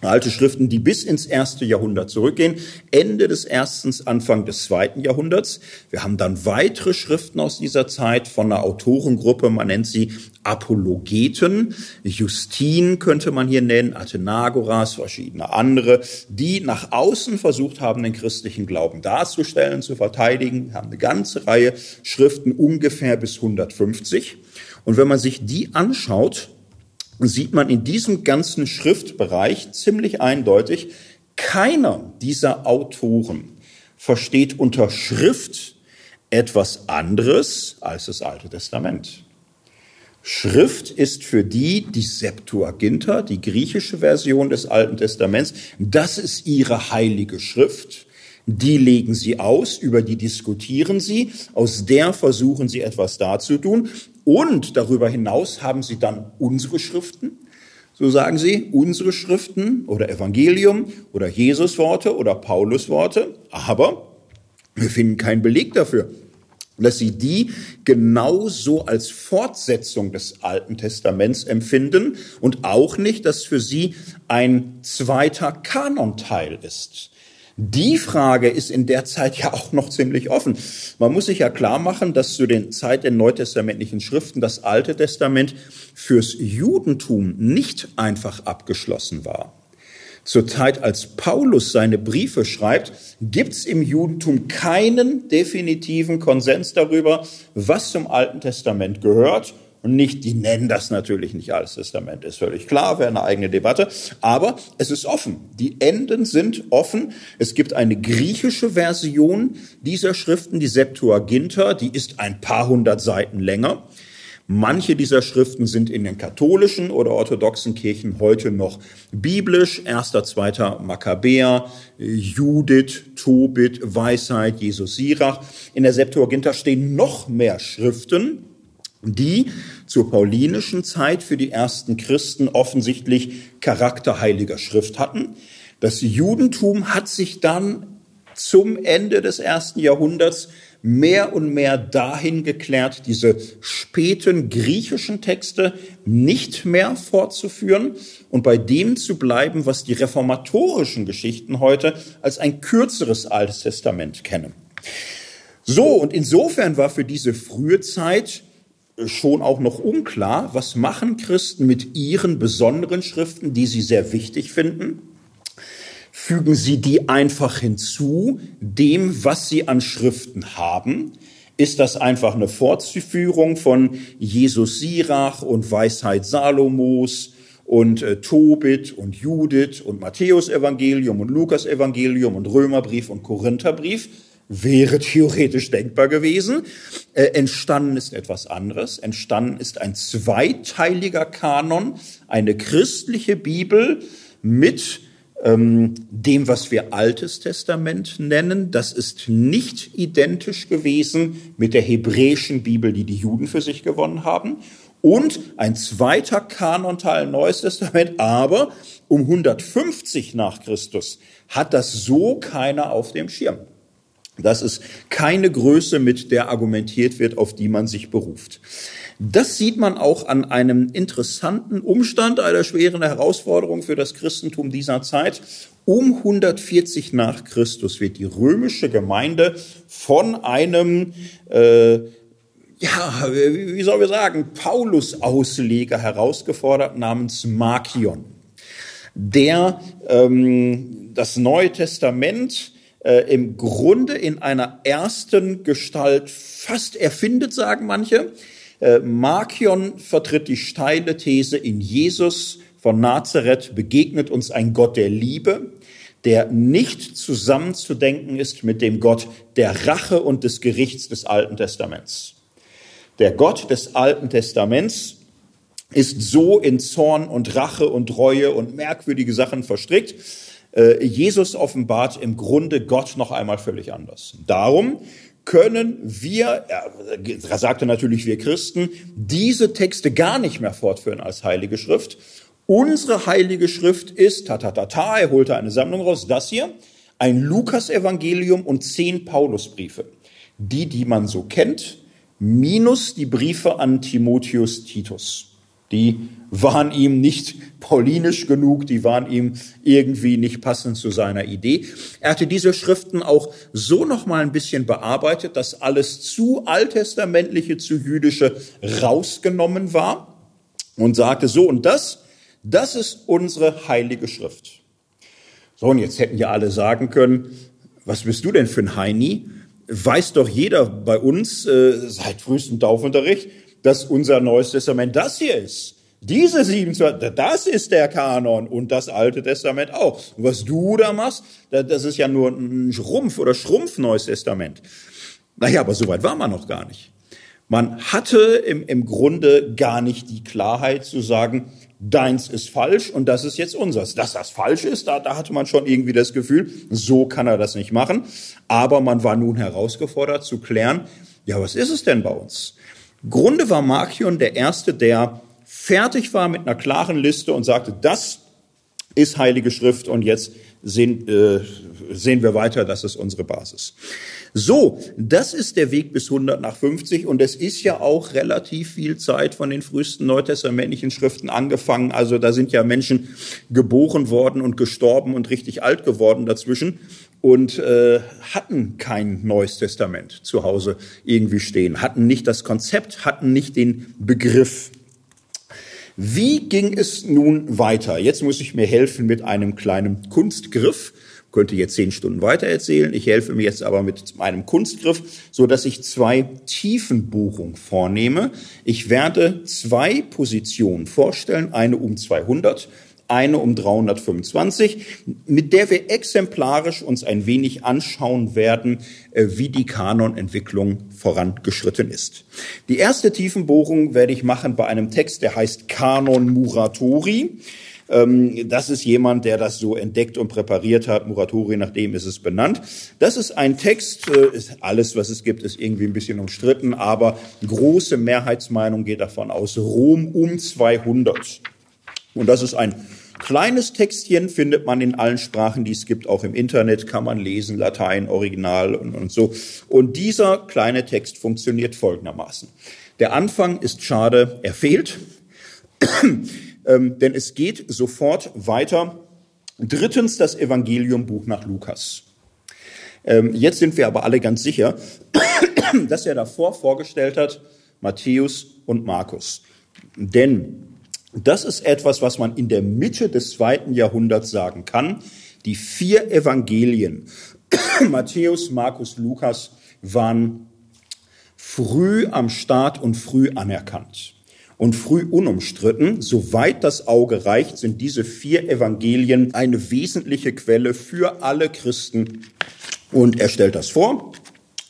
Alte Schriften, die bis ins erste Jahrhundert zurückgehen, Ende des ersten, Anfang des zweiten Jahrhunderts. Wir haben dann weitere Schriften aus dieser Zeit von einer Autorengruppe, man nennt sie Apologeten. Justin könnte man hier nennen, Athenagoras, verschiedene andere, die nach außen versucht haben, den christlichen Glauben darzustellen, zu verteidigen. Wir haben eine ganze Reihe Schriften, ungefähr bis 150. Und wenn man sich die anschaut, sieht man in diesem ganzen Schriftbereich ziemlich eindeutig, keiner dieser Autoren versteht unter Schrift etwas anderes als das Alte Testament. Schrift ist für die die Septuaginta, die griechische Version des Alten Testaments. Das ist ihre heilige Schrift. Die legen sie aus, über die diskutieren sie, aus der versuchen sie etwas darzutun. Und darüber hinaus haben sie dann unsere Schriften, so sagen sie, unsere Schriften oder Evangelium oder Jesusworte oder Paulusworte, aber wir finden keinen Beleg dafür, dass sie die genauso als Fortsetzung des Alten Testaments empfinden und auch nicht, dass für sie ein zweiter Kanonteil ist. Die Frage ist in der Zeit ja auch noch ziemlich offen. Man muss sich ja klar machen, dass zu den Zeit der neutestamentlichen Schriften das Alte Testament fürs Judentum nicht einfach abgeschlossen war. Zur Zeit, als Paulus seine Briefe schreibt, gibt es im Judentum keinen definitiven Konsens darüber, was zum Alten Testament gehört und nicht, die nennen das natürlich nicht Altes Testament, ist völlig klar, wäre eine eigene Debatte. Aber es ist offen. Die Enden sind offen. Es gibt eine griechische Version dieser Schriften, die Septuaginta, die ist ein paar hundert Seiten länger. Manche dieser Schriften sind in den katholischen oder orthodoxen Kirchen heute noch biblisch. Erster, zweiter Makkabäer, Judith, Tobit, Weisheit, Jesus Sirach. In der Septuaginta stehen noch mehr Schriften, die zur paulinischen Zeit für die ersten Christen offensichtlich Charakter heiliger Schrift hatten. Das Judentum hat sich dann zum Ende des ersten Jahrhunderts mehr und mehr dahin geklärt, diese späten griechischen Texte nicht mehr fortzuführen und bei dem zu bleiben, was die reformatorischen Geschichten heute als ein kürzeres Altes Testament kennen. So, und insofern war für diese frühe Zeit schon auch noch unklar, was machen Christen mit ihren besonderen Schriften, die sie sehr wichtig finden? Fügen sie die einfach hinzu, dem, was sie an Schriften haben? Ist das einfach eine Fortführung von Jesus Sirach und Weisheit Salomos und äh, Tobit und Judith und Matthäus Evangelium und Lukas Evangelium und Römerbrief und Korintherbrief? Wäre theoretisch denkbar gewesen. Äh, entstanden ist etwas anderes. Entstanden ist ein zweiteiliger Kanon, eine christliche Bibel mit ähm, dem, was wir Altes Testament nennen. Das ist nicht identisch gewesen mit der hebräischen Bibel, die die Juden für sich gewonnen haben. Und ein zweiter Kanonteil Neues Testament, aber um 150 nach Christus hat das so keiner auf dem Schirm. Das ist keine Größe, mit der argumentiert wird, auf die man sich beruft. Das sieht man auch an einem interessanten Umstand, einer schweren Herausforderung für das Christentum dieser Zeit. Um 140 nach Christus wird die römische Gemeinde von einem, äh, ja, wie soll wir sagen, Paulus-Ausleger herausgefordert namens Markion, der ähm, das Neue Testament äh, im Grunde in einer ersten Gestalt fast erfindet, sagen manche. Äh, Markion vertritt die steile These, in Jesus von Nazareth begegnet uns ein Gott der Liebe, der nicht zusammenzudenken ist mit dem Gott der Rache und des Gerichts des Alten Testaments. Der Gott des Alten Testaments ist so in Zorn und Rache und Reue und merkwürdige Sachen verstrickt. Äh, Jesus offenbart im Grunde Gott noch einmal völlig anders. Darum können wir, er sagte natürlich wir Christen, diese Texte gar nicht mehr fortführen als Heilige Schrift. Unsere Heilige Schrift ist, ta, ta, ta, ta, er holte eine Sammlung raus, das hier, ein Lukas-Evangelium und zehn Paulusbriefe. Die, die man so kennt, minus die Briefe an Timotheus Titus. Die waren ihm nicht paulinisch genug, die waren ihm irgendwie nicht passend zu seiner Idee. Er hatte diese Schriften auch so noch mal ein bisschen bearbeitet, dass alles zu alttestamentliche, zu jüdische rausgenommen war und sagte so und das, das ist unsere heilige Schrift. So und jetzt hätten ja alle sagen können, was bist du denn für ein Heini? Weiß doch jeder bei uns äh, seit frühestem Taufunterricht, dass unser Neues Testament das hier ist. Diese 27, das ist der Kanon und das Alte Testament auch. Und was du da machst, das ist ja nur ein Schrumpf oder Schrumpf Neues Testament. Naja, aber so weit war man noch gar nicht. Man hatte im, im Grunde gar nicht die Klarheit zu sagen, deins ist falsch und das ist jetzt unseres. Dass das falsch ist, da, da hatte man schon irgendwie das Gefühl, so kann er das nicht machen. Aber man war nun herausgefordert zu klären, ja, was ist es denn bei uns? Grunde war Markion der Erste, der fertig war mit einer klaren Liste und sagte, das ist Heilige Schrift und jetzt sehen, äh, sehen wir weiter, das ist unsere Basis. So, das ist der Weg bis 100 nach 50 und es ist ja auch relativ viel Zeit von den frühesten neutestamentlichen Schriften angefangen. Also da sind ja Menschen geboren worden und gestorben und richtig alt geworden dazwischen und äh, hatten kein Neues Testament zu Hause irgendwie stehen, hatten nicht das Konzept, hatten nicht den Begriff. Wie ging es nun weiter? Jetzt muss ich mir helfen mit einem kleinen Kunstgriff könnte jetzt zehn Stunden weiter erzählen. Ich helfe mir jetzt aber mit meinem Kunstgriff, so dass ich zwei Tiefenbuchungen vornehme. Ich werde zwei Positionen vorstellen, eine um 200 eine um 325, mit der wir exemplarisch uns ein wenig anschauen werden, äh, wie die Kanonentwicklung vorangeschritten ist. Die erste Tiefenbohrung werde ich machen bei einem Text, der heißt Kanon Muratori. Ähm, das ist jemand, der das so entdeckt und präpariert hat. Muratori, nach dem ist es benannt. Das ist ein Text, äh, alles, was es gibt, ist irgendwie ein bisschen umstritten, aber große Mehrheitsmeinung geht davon aus, Rom um 200. Und das ist ein Kleines Textchen findet man in allen Sprachen, die es gibt, auch im Internet kann man lesen, Latein, Original und, und so. Und dieser kleine Text funktioniert folgendermaßen. Der Anfang ist schade, er fehlt, ähm, denn es geht sofort weiter. Drittens das Evangeliumbuch nach Lukas. Ähm, jetzt sind wir aber alle ganz sicher, dass er davor vorgestellt hat Matthäus und Markus. Denn das ist etwas, was man in der Mitte des zweiten Jahrhunderts sagen kann. Die vier Evangelien, Matthäus, Markus, Lukas, waren früh am Start und früh anerkannt und früh unumstritten. Soweit das Auge reicht, sind diese vier Evangelien eine wesentliche Quelle für alle Christen. Und er stellt das vor.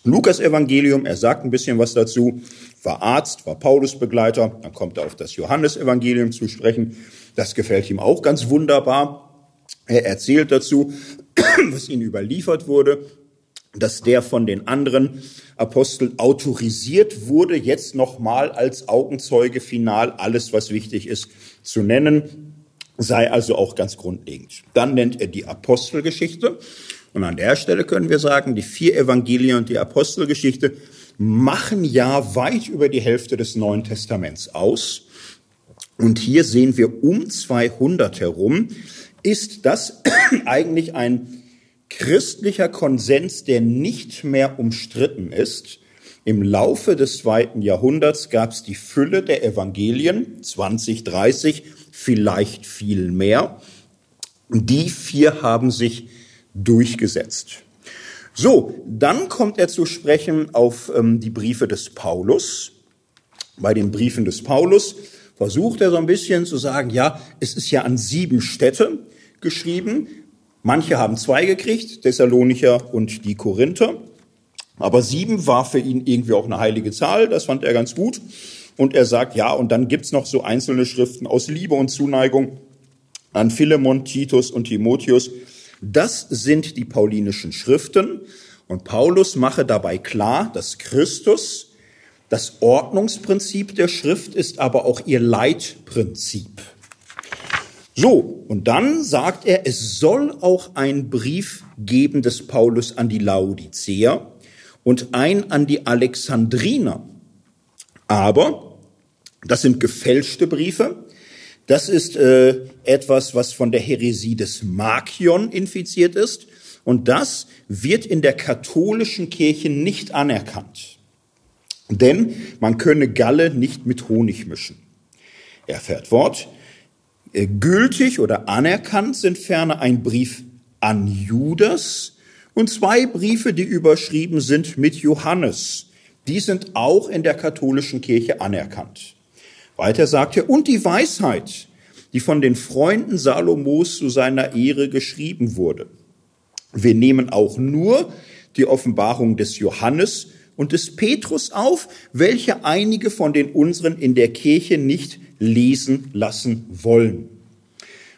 Lukas Evangelium, er sagt ein bisschen was dazu war Arzt, war Paulusbegleiter, dann kommt er auf das Johannesevangelium zu sprechen. Das gefällt ihm auch ganz wunderbar. Er erzählt dazu, was ihnen überliefert wurde, dass der von den anderen Aposteln autorisiert wurde, jetzt nochmal als Augenzeuge final alles, was wichtig ist, zu nennen, sei also auch ganz grundlegend. Dann nennt er die Apostelgeschichte. Und an der Stelle können wir sagen, die vier Evangelien und die Apostelgeschichte machen ja weit über die Hälfte des Neuen Testaments aus. Und hier sehen wir um 200 herum, ist das eigentlich ein christlicher Konsens, der nicht mehr umstritten ist. Im Laufe des zweiten Jahrhunderts gab es die Fülle der Evangelien, 20, 30, vielleicht viel mehr. Die vier haben sich durchgesetzt. So, dann kommt er zu sprechen auf ähm, die Briefe des Paulus. Bei den Briefen des Paulus versucht er so ein bisschen zu sagen, ja, es ist ja an sieben Städte geschrieben. Manche haben zwei gekriegt, Thessalonicher und die Korinther. Aber sieben war für ihn irgendwie auch eine heilige Zahl, das fand er ganz gut. Und er sagt, ja, und dann gibt's noch so einzelne Schriften aus Liebe und Zuneigung an Philemon, Titus und Timotheus. Das sind die paulinischen Schriften. Und Paulus mache dabei klar, dass Christus das Ordnungsprinzip der Schrift ist, aber auch ihr Leitprinzip. So, und dann sagt er, es soll auch einen Brief geben des Paulus an die Laodicea und ein an die Alexandriner. Aber das sind gefälschte Briefe. Das ist äh, etwas, was von der Häresie des Markion infiziert ist. Und das wird in der katholischen Kirche nicht anerkannt. Denn man könne Galle nicht mit Honig mischen. Er fährt fort. Äh, gültig oder anerkannt sind ferner ein Brief an Judas und zwei Briefe, die überschrieben sind mit Johannes. Die sind auch in der katholischen Kirche anerkannt. Weiter sagt er, und die Weisheit, die von den Freunden Salomos zu seiner Ehre geschrieben wurde. Wir nehmen auch nur die Offenbarung des Johannes und des Petrus auf, welche einige von den unseren in der Kirche nicht lesen lassen wollen.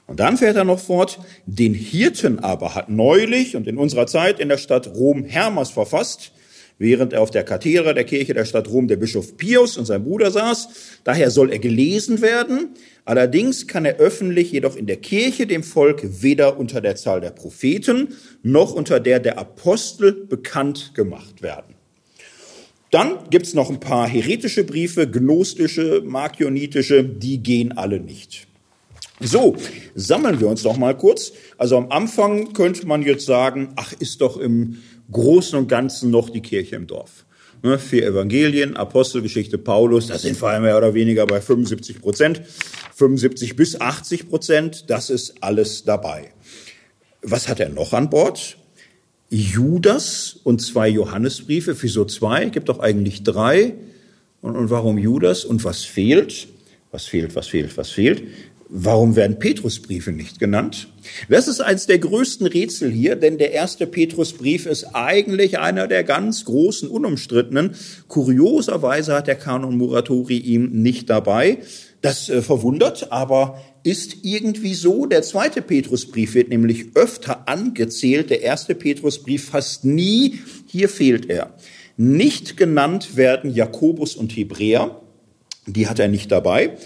Und dann fährt er noch fort, den Hirten aber hat neulich und in unserer Zeit in der Stadt Rom Hermas verfasst, während er auf der Kathedra der Kirche der Stadt Rom der Bischof Pius und sein Bruder saß. Daher soll er gelesen werden. Allerdings kann er öffentlich jedoch in der Kirche dem Volk weder unter der Zahl der Propheten noch unter der der Apostel bekannt gemacht werden. Dann gibt's noch ein paar heretische Briefe, gnostische, markionitische, die gehen alle nicht. So, sammeln wir uns doch mal kurz. Also am Anfang könnte man jetzt sagen, ach, ist doch im Großen und Ganzen noch die Kirche im Dorf. Ne, vier Evangelien, Apostelgeschichte Paulus, das sind allem mehr oder weniger bei 75 Prozent, 75 bis 80 Prozent, das ist alles dabei. Was hat er noch an Bord? Judas und zwei Johannesbriefe. Wieso zwei? Gibt doch eigentlich drei. Und, und warum Judas? Und was fehlt? Was fehlt, was fehlt, was fehlt? Warum werden Petrusbriefe nicht genannt? Das ist eines der größten Rätsel hier, denn der erste Petrusbrief ist eigentlich einer der ganz großen, unumstrittenen. Kurioserweise hat der Kanon Muratori ihm nicht dabei. Das äh, verwundert, aber ist irgendwie so. Der zweite Petrusbrief wird nämlich öfter angezählt, der erste Petrusbrief fast nie. Hier fehlt er. Nicht genannt werden Jakobus und Hebräer, die hat er nicht dabei.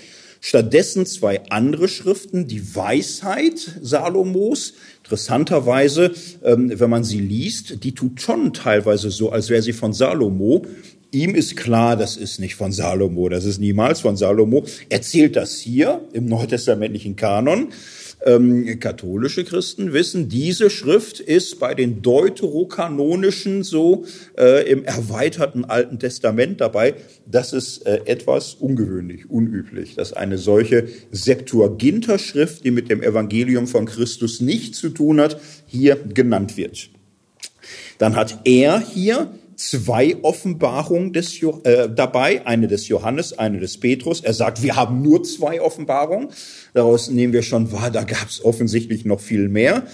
Stattdessen zwei andere Schriften, die Weisheit Salomos. Interessanterweise, ähm, wenn man sie liest, die tut schon teilweise so, als wäre sie von Salomo. Ihm ist klar, das ist nicht von Salomo, das ist niemals von Salomo. Erzählt das hier im neutestamentlichen Kanon. Ähm, katholische Christen wissen, diese Schrift ist bei den deuterokanonischen so äh, im erweiterten Alten Testament dabei. Das ist äh, etwas ungewöhnlich, unüblich, dass eine solche Septuaginta-Schrift, die mit dem Evangelium von Christus nichts zu tun hat, hier genannt wird. Dann hat er hier zwei Offenbarungen des, äh, dabei, eine des Johannes, eine des Petrus. Er sagt, wir haben nur zwei Offenbarungen. Daraus nehmen wir schon wahr, da gab es offensichtlich noch viel mehr.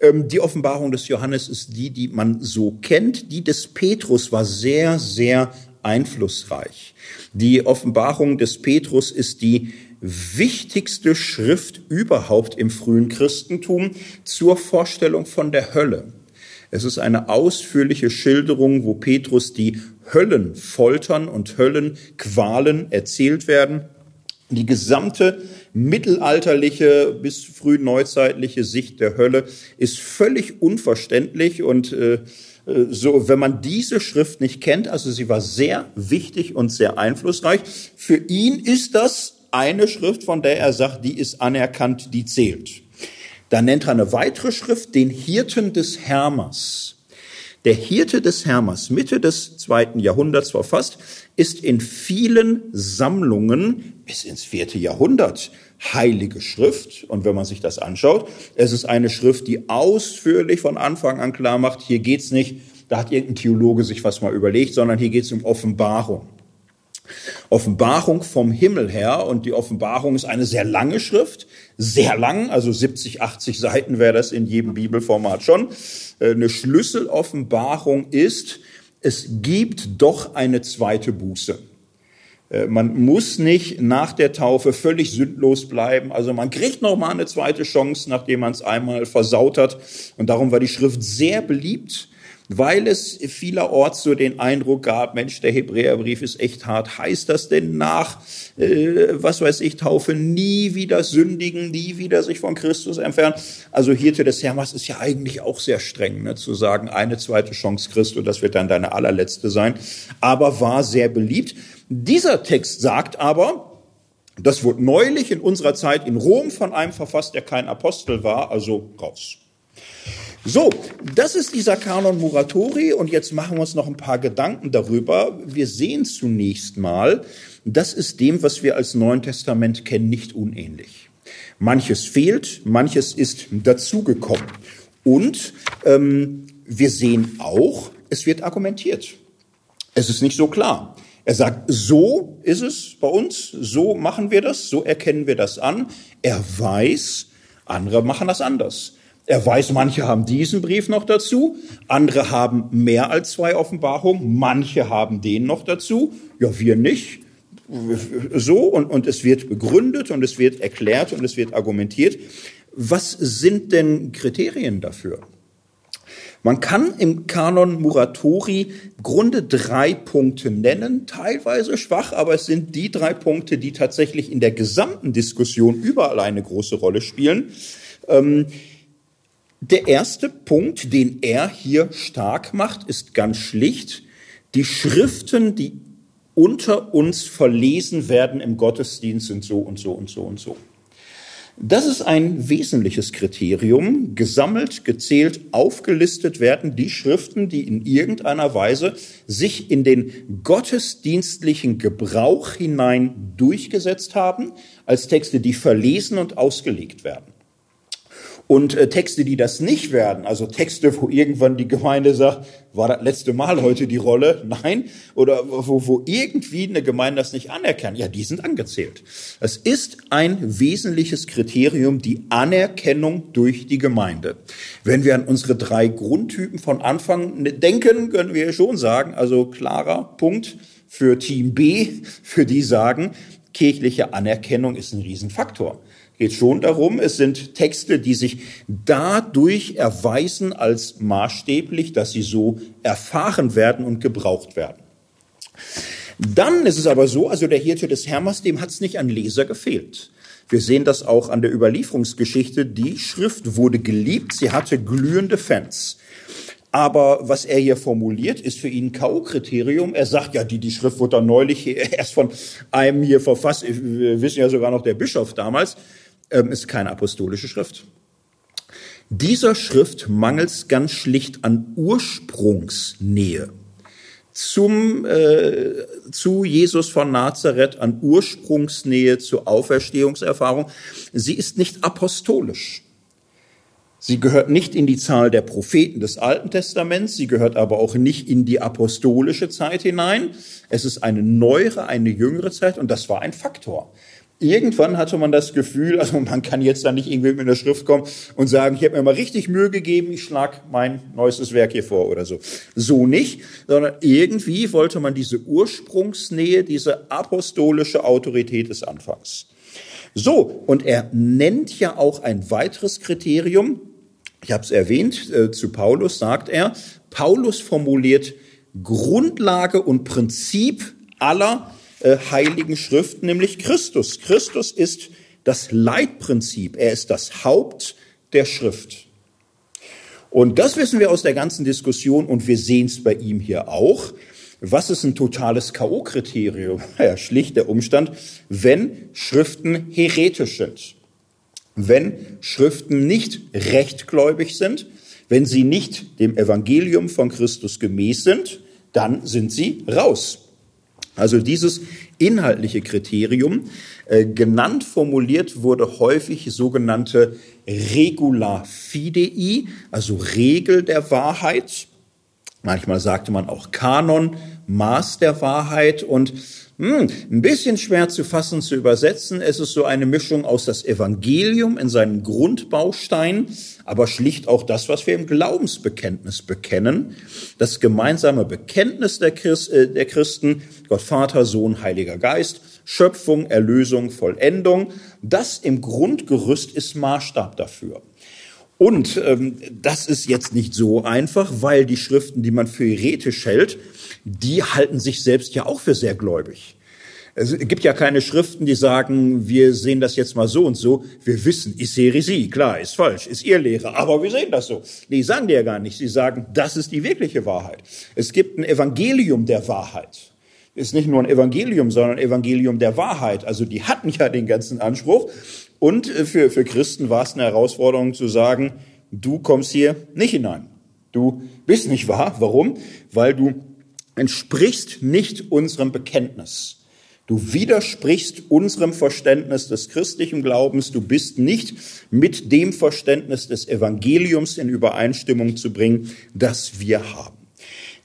Ähm, die Offenbarung des Johannes ist die, die man so kennt. Die des Petrus war sehr, sehr einflussreich. Die Offenbarung des Petrus ist die wichtigste Schrift überhaupt im frühen Christentum zur Vorstellung von der Hölle. Es ist eine ausführliche Schilderung, wo Petrus die Höllenfoltern und Höllenqualen erzählt werden. Die gesamte mittelalterliche bis frühneuzeitliche Sicht der Hölle ist völlig unverständlich und äh, äh, so, wenn man diese Schrift nicht kennt, also sie war sehr wichtig und sehr einflussreich, für ihn ist das eine Schrift, von der er sagt, die ist anerkannt, die zählt. Dann nennt er eine weitere Schrift, den Hirten des Hermers. Der Hirte des Hermers, Mitte des zweiten Jahrhunderts verfasst, ist in vielen Sammlungen bis ins vierte Jahrhundert heilige Schrift. Und wenn man sich das anschaut, es ist eine Schrift, die ausführlich von Anfang an klar macht, hier geht's nicht, da hat irgendein Theologe sich was mal überlegt, sondern hier geht's um Offenbarung. Offenbarung vom Himmel her und die Offenbarung ist eine sehr lange Schrift, sehr lang, also 70, 80 Seiten wäre das in jedem Bibelformat schon. Äh, eine Schlüsseloffenbarung ist, es gibt doch eine zweite Buße. Äh, man muss nicht nach der Taufe völlig sündlos bleiben. Also man kriegt noch mal eine zweite Chance, nachdem man es einmal versaut hat. Und darum war die Schrift sehr beliebt weil es vielerorts so den Eindruck gab, Mensch, der Hebräerbrief ist echt hart. Heißt das denn nach, äh, was weiß ich, Taufe nie wieder sündigen, nie wieder sich von Christus entfernen? Also Hirte des Hermas ist ja eigentlich auch sehr streng, ne, zu sagen, eine zweite Chance Christus, das wird dann deine allerletzte sein, aber war sehr beliebt. Dieser Text sagt aber, das wurde neulich in unserer Zeit in Rom von einem verfasst, der kein Apostel war, also raus. So, das ist dieser Kanon Muratori und jetzt machen wir uns noch ein paar Gedanken darüber. Wir sehen zunächst mal, das ist dem, was wir als Neuen Testament kennen, nicht unähnlich. Manches fehlt, manches ist dazugekommen. Und ähm, wir sehen auch, es wird argumentiert. Es ist nicht so klar. Er sagt, so ist es bei uns, so machen wir das, so erkennen wir das an. Er weiß, andere machen das anders. Er weiß, manche haben diesen Brief noch dazu, andere haben mehr als zwei Offenbarungen, manche haben den noch dazu, ja, wir nicht. So, und, und es wird begründet und es wird erklärt und es wird argumentiert. Was sind denn Kriterien dafür? Man kann im Kanon Muratori Grunde drei Punkte nennen, teilweise schwach, aber es sind die drei Punkte, die tatsächlich in der gesamten Diskussion überall eine große Rolle spielen. Ähm, der erste Punkt, den er hier stark macht, ist ganz schlicht, die Schriften, die unter uns verlesen werden im Gottesdienst sind so und so und so und so. Das ist ein wesentliches Kriterium. Gesammelt, gezählt, aufgelistet werden die Schriften, die in irgendeiner Weise sich in den gottesdienstlichen Gebrauch hinein durchgesetzt haben, als Texte, die verlesen und ausgelegt werden. Und äh, Texte, die das nicht werden, also Texte, wo irgendwann die Gemeinde sagt, war das letzte Mal heute die Rolle? Nein. Oder wo, wo irgendwie eine Gemeinde das nicht anerkennt, ja, die sind angezählt. Es ist ein wesentliches Kriterium, die Anerkennung durch die Gemeinde. Wenn wir an unsere drei Grundtypen von Anfang denken, können wir schon sagen, also klarer Punkt für Team B, für die sagen, kirchliche Anerkennung ist ein Riesenfaktor geht schon darum, es sind Texte, die sich dadurch erweisen als maßstäblich, dass sie so erfahren werden und gebraucht werden. Dann ist es aber so, also der Hirte des Hermers, dem hat es nicht an Leser gefehlt. Wir sehen das auch an der Überlieferungsgeschichte. Die Schrift wurde geliebt, sie hatte glühende Fans. Aber was er hier formuliert, ist für ihn K.O.-Kriterium. Er sagt ja, die, die Schrift wurde dann neulich erst von einem hier verfasst. Wir wissen ja sogar noch der Bischof damals ist keine apostolische Schrift. Dieser Schrift mangelt ganz schlicht an Ursprungsnähe zum, äh, zu Jesus von Nazareth, an Ursprungsnähe zur Auferstehungserfahrung. Sie ist nicht apostolisch. Sie gehört nicht in die Zahl der Propheten des Alten Testaments, sie gehört aber auch nicht in die apostolische Zeit hinein. Es ist eine neuere, eine jüngere Zeit und das war ein Faktor. Irgendwann hatte man das Gefühl, also man kann jetzt da nicht irgendwie mit der Schrift kommen und sagen, ich habe mir mal richtig Mühe gegeben, ich schlag mein neuestes Werk hier vor oder so. So nicht, sondern irgendwie wollte man diese Ursprungsnähe, diese apostolische Autorität des Anfangs. So, und er nennt ja auch ein weiteres Kriterium. Ich habe es erwähnt, äh, zu Paulus sagt er, Paulus formuliert Grundlage und Prinzip aller äh, heiligen Schriften, nämlich Christus. Christus ist das Leitprinzip, er ist das Haupt der Schrift. Und das wissen wir aus der ganzen Diskussion und wir sehen es bei ihm hier auch. Was ist ein totales K.O.-Kriterium? Ja, schlicht der Umstand, wenn Schriften heretisch sind, wenn Schriften nicht rechtgläubig sind, wenn sie nicht dem Evangelium von Christus gemäß sind, dann sind sie raus. Also dieses inhaltliche Kriterium, äh, genannt formuliert wurde häufig sogenannte Regula Fidei, also Regel der Wahrheit. Manchmal sagte man auch Kanon, Maß der Wahrheit und hm, ein bisschen schwer zu fassen, zu übersetzen. Es ist so eine Mischung aus das Evangelium in seinen Grundbausteinen, aber schlicht auch das, was wir im Glaubensbekenntnis bekennen. Das gemeinsame Bekenntnis der, Christ, äh, der Christen, Gott Vater, Sohn, Heiliger Geist, Schöpfung, Erlösung, Vollendung. Das im Grundgerüst ist Maßstab dafür. Und ähm, das ist jetzt nicht so einfach, weil die Schriften, die man für heretisch hält, die halten sich selbst ja auch für sehr gläubig. Es gibt ja keine Schriften, die sagen, wir sehen das jetzt mal so und so. Wir wissen, ist Heresie, klar, ist falsch, ist ihr Lehre, aber wir sehen das so. Nee, sagen die ja gar nicht. Sie sagen, das ist die wirkliche Wahrheit. Es gibt ein Evangelium der Wahrheit. Ist nicht nur ein Evangelium, sondern ein Evangelium der Wahrheit. Also die hatten ja den ganzen Anspruch. Und äh, für, für Christen war es eine Herausforderung zu sagen, du kommst hier nicht hinein. Du bist nicht wahr. Warum? Weil du entsprichst nicht unserem Bekenntnis. Du widersprichst unserem Verständnis des christlichen Glaubens. Du bist nicht mit dem Verständnis des Evangeliums in Übereinstimmung zu bringen, das wir haben.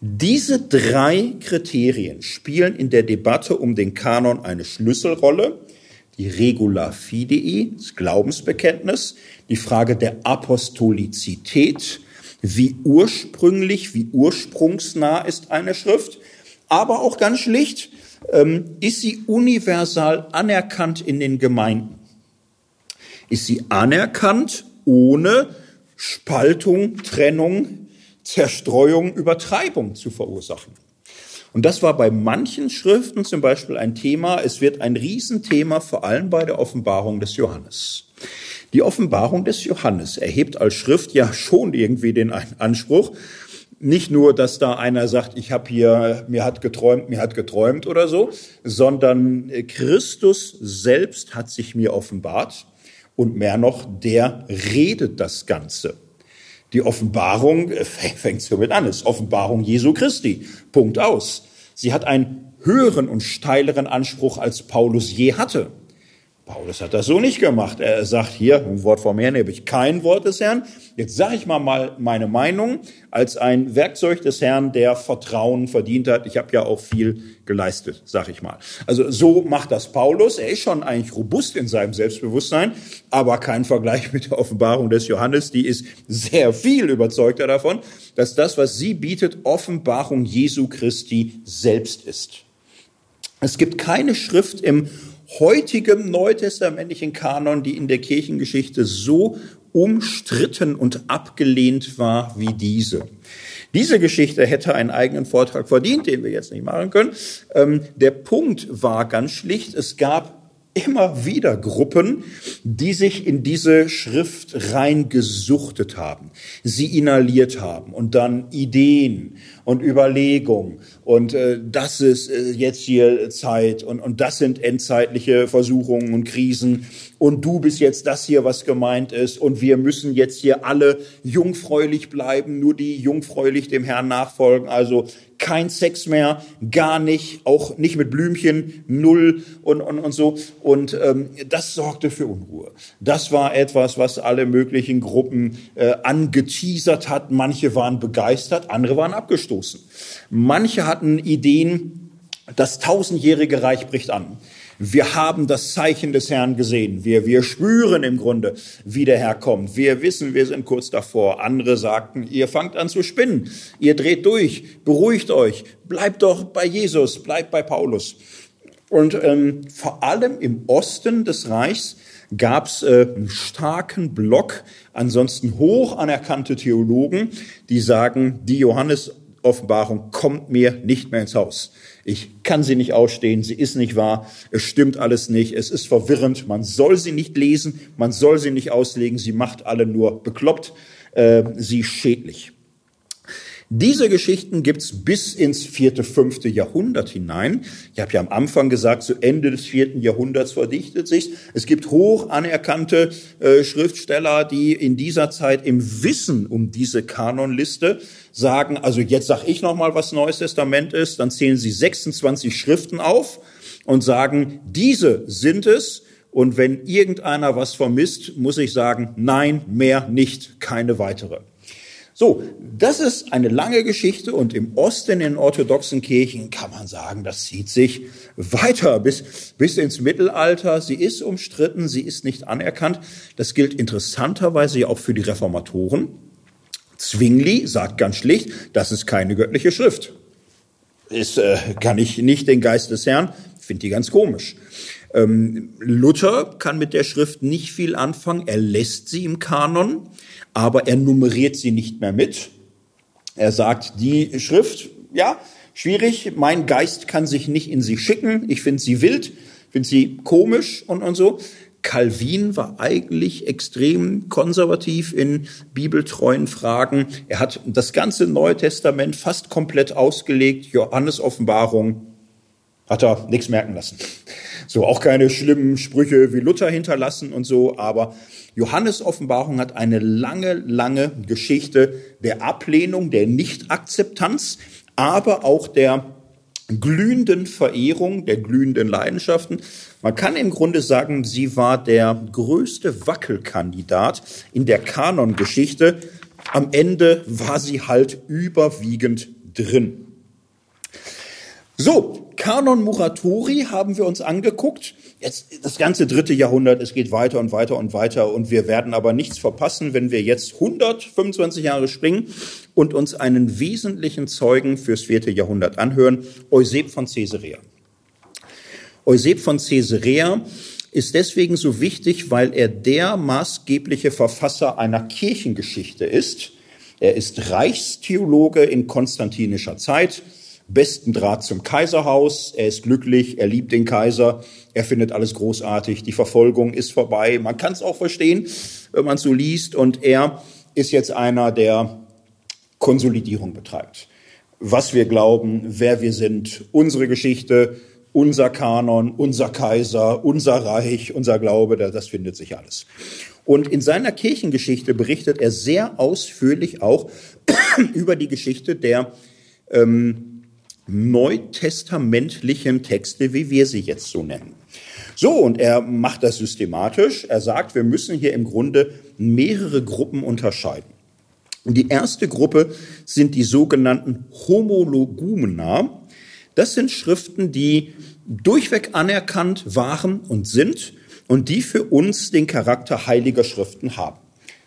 Diese drei Kriterien spielen in der Debatte um den Kanon eine Schlüsselrolle. Die Regula Fidei, das Glaubensbekenntnis, die Frage der Apostolizität, wie ursprünglich, wie ursprungsnah ist eine Schrift, aber auch ganz schlicht, ähm, ist sie universal anerkannt in den Gemeinden? Ist sie anerkannt ohne Spaltung, Trennung, Zerstreuung, Übertreibung zu verursachen? Und das war bei manchen Schriften zum Beispiel ein Thema. Es wird ein Riesenthema, vor allem bei der Offenbarung des Johannes. Die Offenbarung des Johannes erhebt als Schrift ja schon irgendwie den Anspruch, nicht nur, dass da einer sagt, ich habe hier, mir hat geträumt, mir hat geträumt oder so, sondern Christus selbst hat sich mir offenbart und mehr noch, der redet das Ganze. Die Offenbarung äh, fängt somit an, ist Offenbarung Jesu Christi. Punkt aus. Sie hat einen höheren und steileren Anspruch, als Paulus je hatte. Paulus hat das so nicht gemacht. Er sagt hier, ein Wort vom Herrn habe ich kein Wort des Herrn. Jetzt sage ich mal, mal meine Meinung als ein Werkzeug des Herrn, der Vertrauen verdient hat. Ich habe ja auch viel geleistet, sag ich mal. Also so macht das Paulus. Er ist schon eigentlich robust in seinem Selbstbewusstsein, aber kein Vergleich mit der Offenbarung des Johannes. Die ist sehr viel überzeugter davon, dass das, was sie bietet, Offenbarung Jesu Christi selbst ist. Es gibt keine Schrift im heutigem neutestamentlichen Kanon, die in der Kirchengeschichte so umstritten und abgelehnt war wie diese. Diese Geschichte hätte einen eigenen Vortrag verdient, den wir jetzt nicht machen können. Ähm, der Punkt war ganz schlicht, es gab immer wieder Gruppen, die sich in diese Schrift reingesuchtet haben, sie inhaliert haben und dann Ideen und Überlegungen und äh, das ist äh, jetzt hier Zeit und, und das sind endzeitliche Versuchungen und Krisen und du bist jetzt das hier, was gemeint ist und wir müssen jetzt hier alle jungfräulich bleiben, nur die jungfräulich dem Herrn nachfolgen, also kein Sex mehr, gar nicht, auch nicht mit Blümchen, null und, und, und so. Und ähm, das sorgte für Unruhe. Das war etwas, was alle möglichen Gruppen äh, angeteasert hat. Manche waren begeistert, andere waren abgestoßen. Manche hatten Ideen, das tausendjährige Reich bricht an. Wir haben das Zeichen des Herrn gesehen. Wir, wir spüren im Grunde, wie der Herr kommt. Wir wissen, wir sind kurz davor. Andere sagten, ihr fangt an zu spinnen. Ihr dreht durch. Beruhigt euch. Bleibt doch bei Jesus. Bleibt bei Paulus. Und ähm, vor allem im Osten des Reichs gab es äh, einen starken Block, ansonsten hoch anerkannte Theologen, die sagen, die Johannes-Offenbarung kommt mir nicht mehr ins Haus. Ich kann sie nicht ausstehen, sie ist nicht wahr, es stimmt alles nicht, es ist verwirrend, man soll sie nicht lesen, man soll sie nicht auslegen, sie macht alle nur bekloppt, äh, sie schädlich. Diese Geschichten gibt's bis ins vierte, fünfte Jahrhundert hinein. Ich habe ja am Anfang gesagt, zu Ende des vierten Jahrhunderts verdichtet sich. Es gibt hoch anerkannte äh, Schriftsteller, die in dieser Zeit im Wissen um diese Kanonliste sagen, also jetzt sag ich noch mal, was Neues Testament ist, dann zählen sie 26 Schriften auf und sagen, diese sind es. Und wenn irgendeiner was vermisst, muss ich sagen, nein, mehr nicht, keine weitere. So, das ist eine lange Geschichte und im Osten in orthodoxen Kirchen kann man sagen, das zieht sich weiter bis, bis ins Mittelalter. Sie ist umstritten, sie ist nicht anerkannt. Das gilt interessanterweise auch für die Reformatoren. Zwingli sagt ganz schlicht, das ist keine göttliche Schrift. Ist, äh, kann ich nicht den Geist des Herrn, finde die ganz komisch. Ähm, Luther kann mit der Schrift nicht viel anfangen, er lässt sie im Kanon aber er nummeriert sie nicht mehr mit. Er sagt, die Schrift, ja, schwierig, mein Geist kann sich nicht in sie schicken, ich finde sie wild, finde sie komisch und, und so. Calvin war eigentlich extrem konservativ in bibeltreuen Fragen. Er hat das ganze Neue Testament fast komplett ausgelegt. Johannes Offenbarung hat er nichts merken lassen. So auch keine schlimmen Sprüche wie Luther hinterlassen und so, aber Johannes Offenbarung hat eine lange, lange Geschichte der Ablehnung, der Nichtakzeptanz, aber auch der glühenden Verehrung, der glühenden Leidenschaften. Man kann im Grunde sagen, sie war der größte Wackelkandidat in der Kanongeschichte. Am Ende war sie halt überwiegend drin. So, Kanon Muratori haben wir uns angeguckt. Jetzt das ganze dritte Jahrhundert, es geht weiter und weiter und weiter und wir werden aber nichts verpassen, wenn wir jetzt 125 Jahre springen und uns einen wesentlichen Zeugen fürs vierte Jahrhundert anhören, Euseb von Caesarea. Euseb von Caesarea ist deswegen so wichtig, weil er der maßgebliche Verfasser einer Kirchengeschichte ist. Er ist Reichstheologe in konstantinischer Zeit, besten Draht zum Kaiserhaus. Er ist glücklich, er liebt den Kaiser, er findet alles großartig, die Verfolgung ist vorbei. Man kann es auch verstehen, wenn man so liest. Und er ist jetzt einer, der Konsolidierung betreibt. Was wir glauben, wer wir sind, unsere Geschichte, unser Kanon, unser Kaiser, unser Reich, unser Glaube, das findet sich alles. Und in seiner Kirchengeschichte berichtet er sehr ausführlich auch über die Geschichte der ähm, neutestamentlichen Texte, wie wir sie jetzt so nennen. So, und er macht das systematisch. Er sagt, wir müssen hier im Grunde mehrere Gruppen unterscheiden. Und die erste Gruppe sind die sogenannten Homologumena. Das sind Schriften, die durchweg anerkannt waren und sind und die für uns den Charakter heiliger Schriften haben.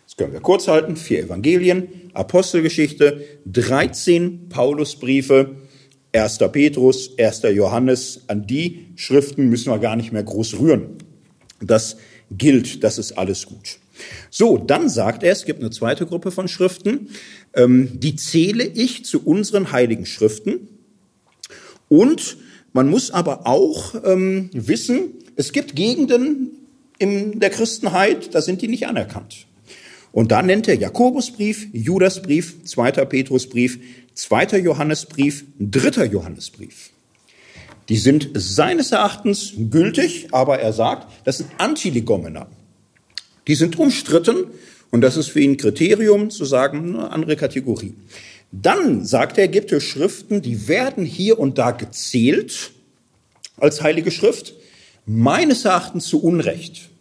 Das können wir kurz halten. Vier Evangelien, Apostelgeschichte, 13 Paulusbriefe, 1. Petrus, 1. Johannes, an die Schriften müssen wir gar nicht mehr groß rühren. Das gilt, das ist alles gut. So, dann sagt er, es gibt eine zweite Gruppe von Schriften, ähm, die zähle ich zu unseren heiligen Schriften. Und man muss aber auch ähm, wissen, es gibt Gegenden in der Christenheit, da sind die nicht anerkannt. Und da nennt er Jakobusbrief, Judasbrief, 2. Petrusbrief, zweiter Johannesbrief, dritter Johannesbrief. Die sind seines Erachtens gültig, aber er sagt, das sind Antilegomena. Die sind umstritten und das ist für ihn Kriterium zu sagen, eine andere Kategorie. Dann sagt er, gibt es Schriften, die werden hier und da gezählt als heilige Schrift, meines Erachtens zu Unrecht.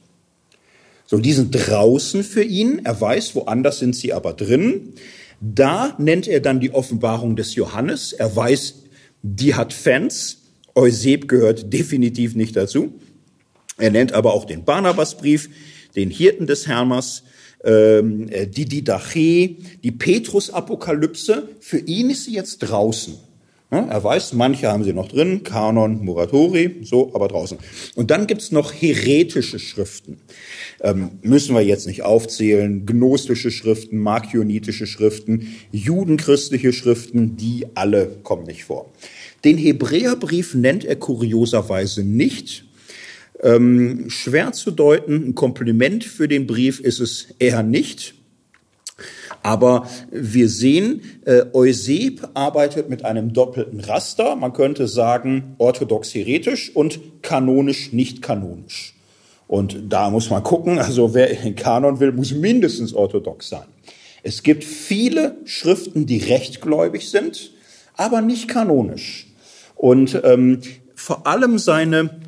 So, die sind draußen für ihn, er weiß, woanders sind sie aber drin. Da nennt er dann die Offenbarung des Johannes. Er weiß, die hat Fans. Euseb gehört definitiv nicht dazu. Er nennt aber auch den Barnabasbrief, den Hirten des Hermas, ähm, äh, die Didache, die Petrus-Apokalypse. Für ihn ist sie jetzt draußen. Er weiß, manche haben sie noch drin, Kanon, Moratori, so, aber draußen. Und dann gibt's noch heretische Schriften. Ähm, müssen wir jetzt nicht aufzählen. Gnostische Schriften, markionitische Schriften, judenchristliche Schriften, die alle kommen nicht vor. Den Hebräerbrief nennt er kurioserweise nicht. Ähm, schwer zu deuten, ein Kompliment für den Brief ist es eher nicht. Aber wir sehen, äh, Euseb arbeitet mit einem doppelten Raster. Man könnte sagen orthodox-heretisch und kanonisch nicht kanonisch. Und da muss man gucken, also wer in den Kanon will, muss mindestens orthodox sein. Es gibt viele Schriften, die rechtgläubig sind, aber nicht kanonisch. Und ähm, vor allem seine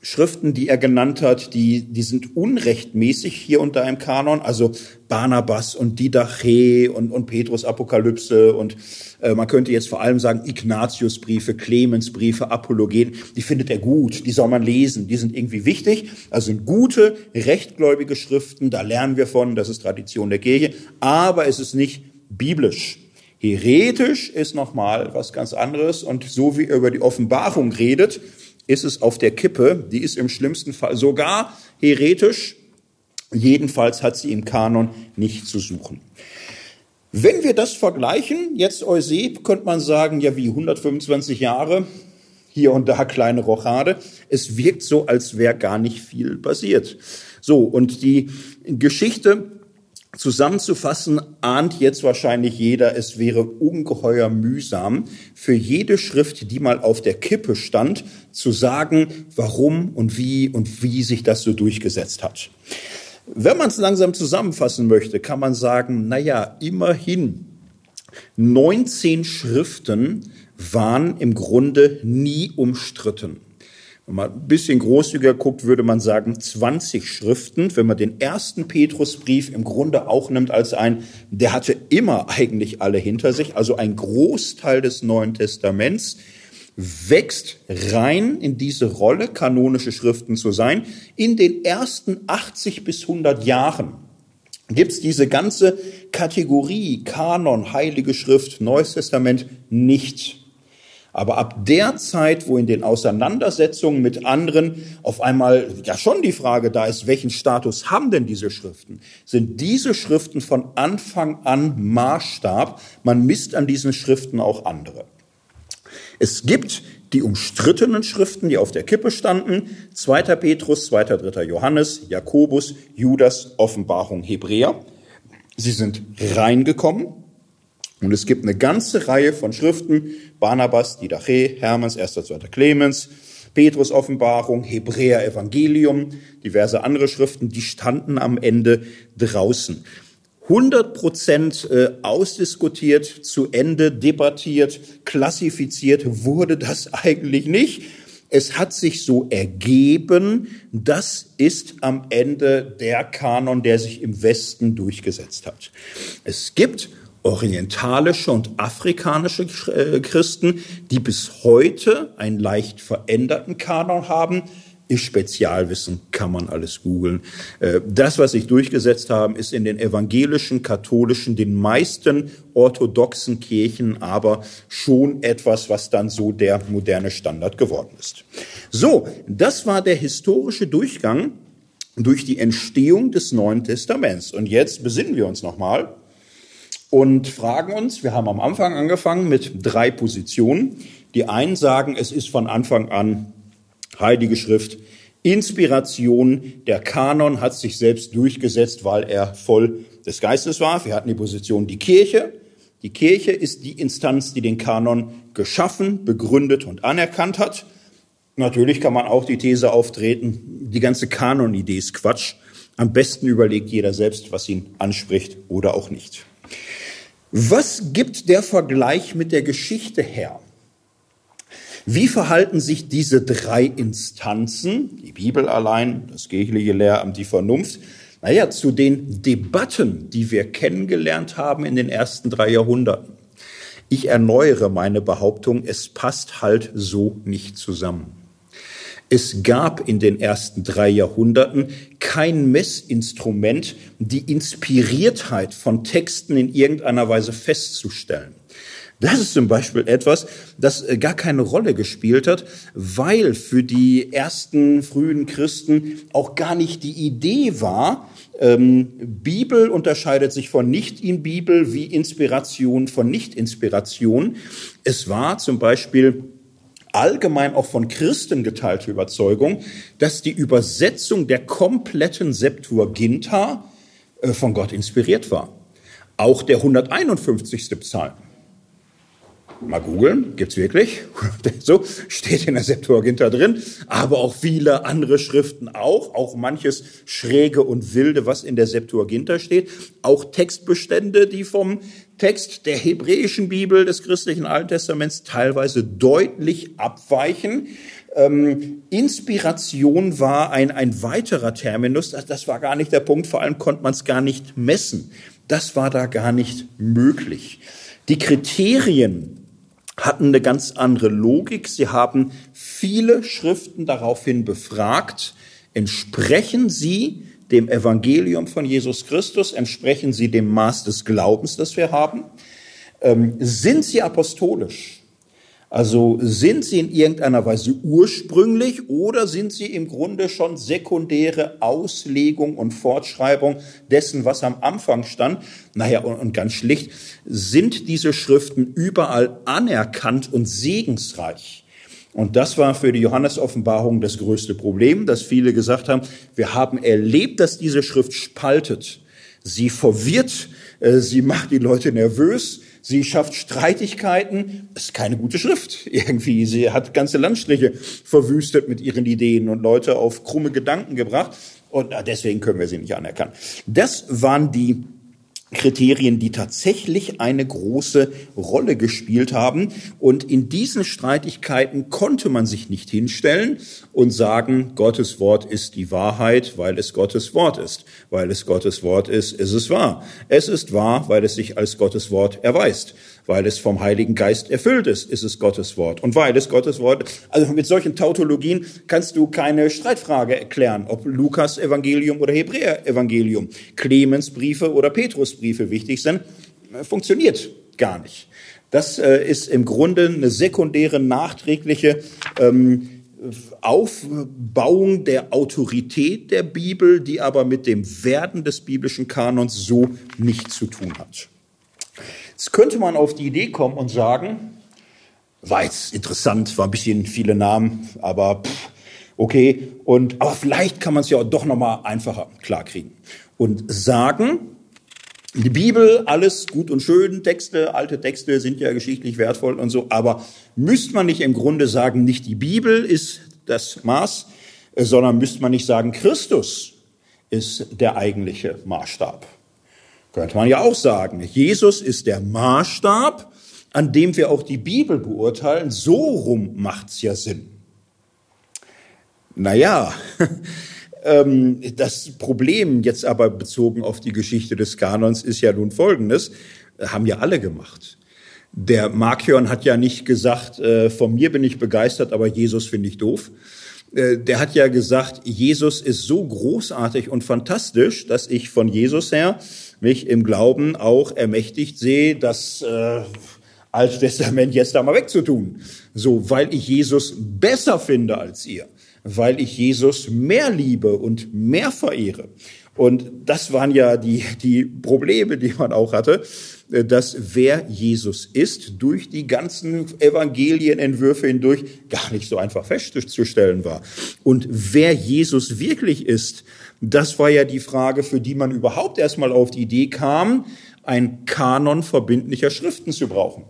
Schriften, die er genannt hat, die, die sind unrechtmäßig hier unter einem Kanon. Also Barnabas und Didache und, und Petrus Apokalypse und äh, man könnte jetzt vor allem sagen Ignatiusbriefe, Clemensbriefe, Apologeten, die findet er gut, die soll man lesen, die sind irgendwie wichtig. Also sind gute, rechtgläubige Schriften, da lernen wir von, das ist Tradition der Kirche, aber es ist nicht biblisch. Heretisch ist nochmal was ganz anderes und so wie er über die Offenbarung redet, ist es auf der Kippe. Die ist im schlimmsten Fall sogar heretisch. Jedenfalls hat sie im Kanon nicht zu suchen. Wenn wir das vergleichen, jetzt Euseb, könnte man sagen, ja wie 125 Jahre, hier und da kleine Rochade. Es wirkt so, als wäre gar nicht viel passiert. So, und die Geschichte Zusammenzufassen ahnt jetzt wahrscheinlich jeder, es wäre ungeheuer mühsam, für jede Schrift, die mal auf der Kippe stand, zu sagen, warum und wie und wie sich das so durchgesetzt hat. Wenn man es langsam zusammenfassen möchte, kann man sagen, na ja, immerhin 19 Schriften waren im Grunde nie umstritten. Wenn man ein bisschen großzügiger guckt, würde man sagen 20 Schriften. Wenn man den ersten Petrusbrief im Grunde auch nimmt als ein, der hatte immer eigentlich alle hinter sich, also ein Großteil des Neuen Testaments wächst rein in diese Rolle, kanonische Schriften zu sein. In den ersten 80 bis 100 Jahren gibt's diese ganze Kategorie Kanon, Heilige Schrift, Neues Testament nicht. Aber ab der Zeit, wo in den Auseinandersetzungen mit anderen auf einmal ja schon die Frage da ist, welchen Status haben denn diese Schriften? Sind diese Schriften von Anfang an Maßstab? Man misst an diesen Schriften auch andere. Es gibt die umstrittenen Schriften, die auf der Kippe standen. 2. Petrus, 2. 3. Johannes, Jakobus, Judas, Offenbarung, Hebräer. Sie sind reingekommen, und es gibt eine ganze Reihe von Schriften, Barnabas, Didache, Hermanns, 1. 2. Clemens, Petrus Offenbarung, Hebräer Evangelium, diverse andere Schriften, die standen am Ende draußen. 100 Prozent äh, ausdiskutiert, zu Ende debattiert, klassifiziert wurde das eigentlich nicht. Es hat sich so ergeben, das ist am Ende der Kanon, der sich im Westen durchgesetzt hat. Es gibt orientalische und afrikanische äh, Christen, die bis heute einen leicht veränderten Kanon haben. Ist Spezialwissen, kann man alles googeln. Äh, das, was sich durchgesetzt haben, ist in den evangelischen, katholischen, den meisten orthodoxen Kirchen aber schon etwas, was dann so der moderne Standard geworden ist. So, das war der historische Durchgang durch die Entstehung des Neuen Testaments. Und jetzt besinnen wir uns nochmal und fragen uns, wir haben am Anfang angefangen mit drei Positionen. Die einen sagen, es ist von Anfang an Heilige Schrift, Inspiration, der Kanon hat sich selbst durchgesetzt, weil er voll des Geistes war. Wir hatten die Position die Kirche. Die Kirche ist die Instanz, die den Kanon geschaffen, begründet und anerkannt hat. Natürlich kann man auch die These auftreten, die ganze Kanon-Idee ist Quatsch. Am besten überlegt jeder selbst, was ihn anspricht oder auch nicht. Was gibt der Vergleich mit der Geschichte her? Wie verhalten sich diese drei Instanzen, die Bibel allein, das kirchliche Lehramt, die Vernunft, naja, zu den Debatten, die wir kennengelernt haben in den ersten drei Jahrhunderten? Ich erneuere meine Behauptung, es passt halt so nicht zusammen. Es gab in den ersten drei Jahrhunderten kein Messinstrument, die Inspiriertheit von Texten in irgendeiner Weise festzustellen. Das ist zum Beispiel etwas, das äh, gar keine Rolle gespielt hat, weil für die ersten frühen Christen auch gar nicht die Idee war, ähm, Bibel unterscheidet sich von Nicht-in-Bibel wie Inspiration von Nicht-Inspiration. Es war zum Beispiel allgemein auch von Christen geteilte Überzeugung, dass die Übersetzung der kompletten Septuaginta äh, von Gott inspiriert war. Auch der 151. Psalm Mal googeln, gibt's wirklich. So steht in der Septuaginta drin, aber auch viele andere Schriften auch, auch manches schräge und wilde, was in der Septuaginta steht, auch Textbestände, die vom Text der hebräischen Bibel des christlichen Alten Testaments teilweise deutlich abweichen. Ähm, Inspiration war ein, ein weiterer Terminus, das, das war gar nicht der Punkt, vor allem konnte man es gar nicht messen. Das war da gar nicht möglich. Die Kriterien, hatten eine ganz andere Logik. Sie haben viele Schriften daraufhin befragt, entsprechen sie dem Evangelium von Jesus Christus, entsprechen sie dem Maß des Glaubens, das wir haben, ähm, sind sie apostolisch? Also sind sie in irgendeiner Weise ursprünglich oder sind sie im Grunde schon sekundäre Auslegung und Fortschreibung dessen, was am Anfang stand? Naja, und, und ganz schlicht, sind diese Schriften überall anerkannt und segensreich? Und das war für die Johannes-Offenbarung das größte Problem, dass viele gesagt haben, wir haben erlebt, dass diese Schrift spaltet. Sie verwirrt, äh, sie macht die Leute nervös, Sie schafft Streitigkeiten. Das ist keine gute Schrift irgendwie. Sie hat ganze Landstriche verwüstet mit ihren Ideen und Leute auf krumme Gedanken gebracht. Und deswegen können wir sie nicht anerkennen. Das waren die Kriterien, die tatsächlich eine große Rolle gespielt haben. Und in diesen Streitigkeiten konnte man sich nicht hinstellen und sagen, Gottes Wort ist die Wahrheit, weil es Gottes Wort ist. Weil es Gottes Wort ist, ist es wahr. Es ist wahr, weil es sich als Gottes Wort erweist weil es vom Heiligen Geist erfüllt ist, ist es Gottes Wort. Und weil es Gottes Wort, also mit solchen Tautologien kannst du keine Streitfrage erklären, ob Lukas Evangelium oder Hebräer Evangelium, Clemens Briefe oder Petrus Briefe wichtig sind. Funktioniert gar nicht. Das äh, ist im Grunde eine sekundäre, nachträgliche ähm, Aufbauung der Autorität der Bibel, die aber mit dem Werden des biblischen Kanons so nichts zu tun hat. Jetzt könnte man auf die Idee kommen und sagen, war jetzt interessant, war ein bisschen viele Namen, aber pff, okay. Und aber vielleicht kann man es ja doch noch mal einfacher klarkriegen und sagen, die Bibel, alles gut und schön, Texte, alte Texte sind ja geschichtlich wertvoll und so, aber müsste man nicht im Grunde sagen, nicht die Bibel ist das Maß, sondern müsste man nicht sagen, Christus ist der eigentliche Maßstab. Könnte man ja auch sagen. Jesus ist der Maßstab, an dem wir auch die Bibel beurteilen. So rum macht's ja Sinn. Naja, ähm, das Problem jetzt aber bezogen auf die Geschichte des Kanons ist ja nun folgendes, haben ja alle gemacht. Der Markion hat ja nicht gesagt, äh, von mir bin ich begeistert, aber Jesus finde ich doof. Äh, der hat ja gesagt, Jesus ist so großartig und fantastisch, dass ich von Jesus her mich im Glauben auch ermächtigt sehe, das äh, Alte Testament jetzt da mal wegzutun. So, weil ich Jesus besser finde als ihr, weil ich Jesus mehr liebe und mehr verehre. Und das waren ja die, die Probleme, die man auch hatte, äh, dass wer Jesus ist, durch die ganzen Evangelienentwürfe hindurch gar nicht so einfach festzustellen war. Und wer Jesus wirklich ist, das war ja die Frage, für die man überhaupt erstmal auf die Idee kam, ein Kanon verbindlicher Schriften zu brauchen.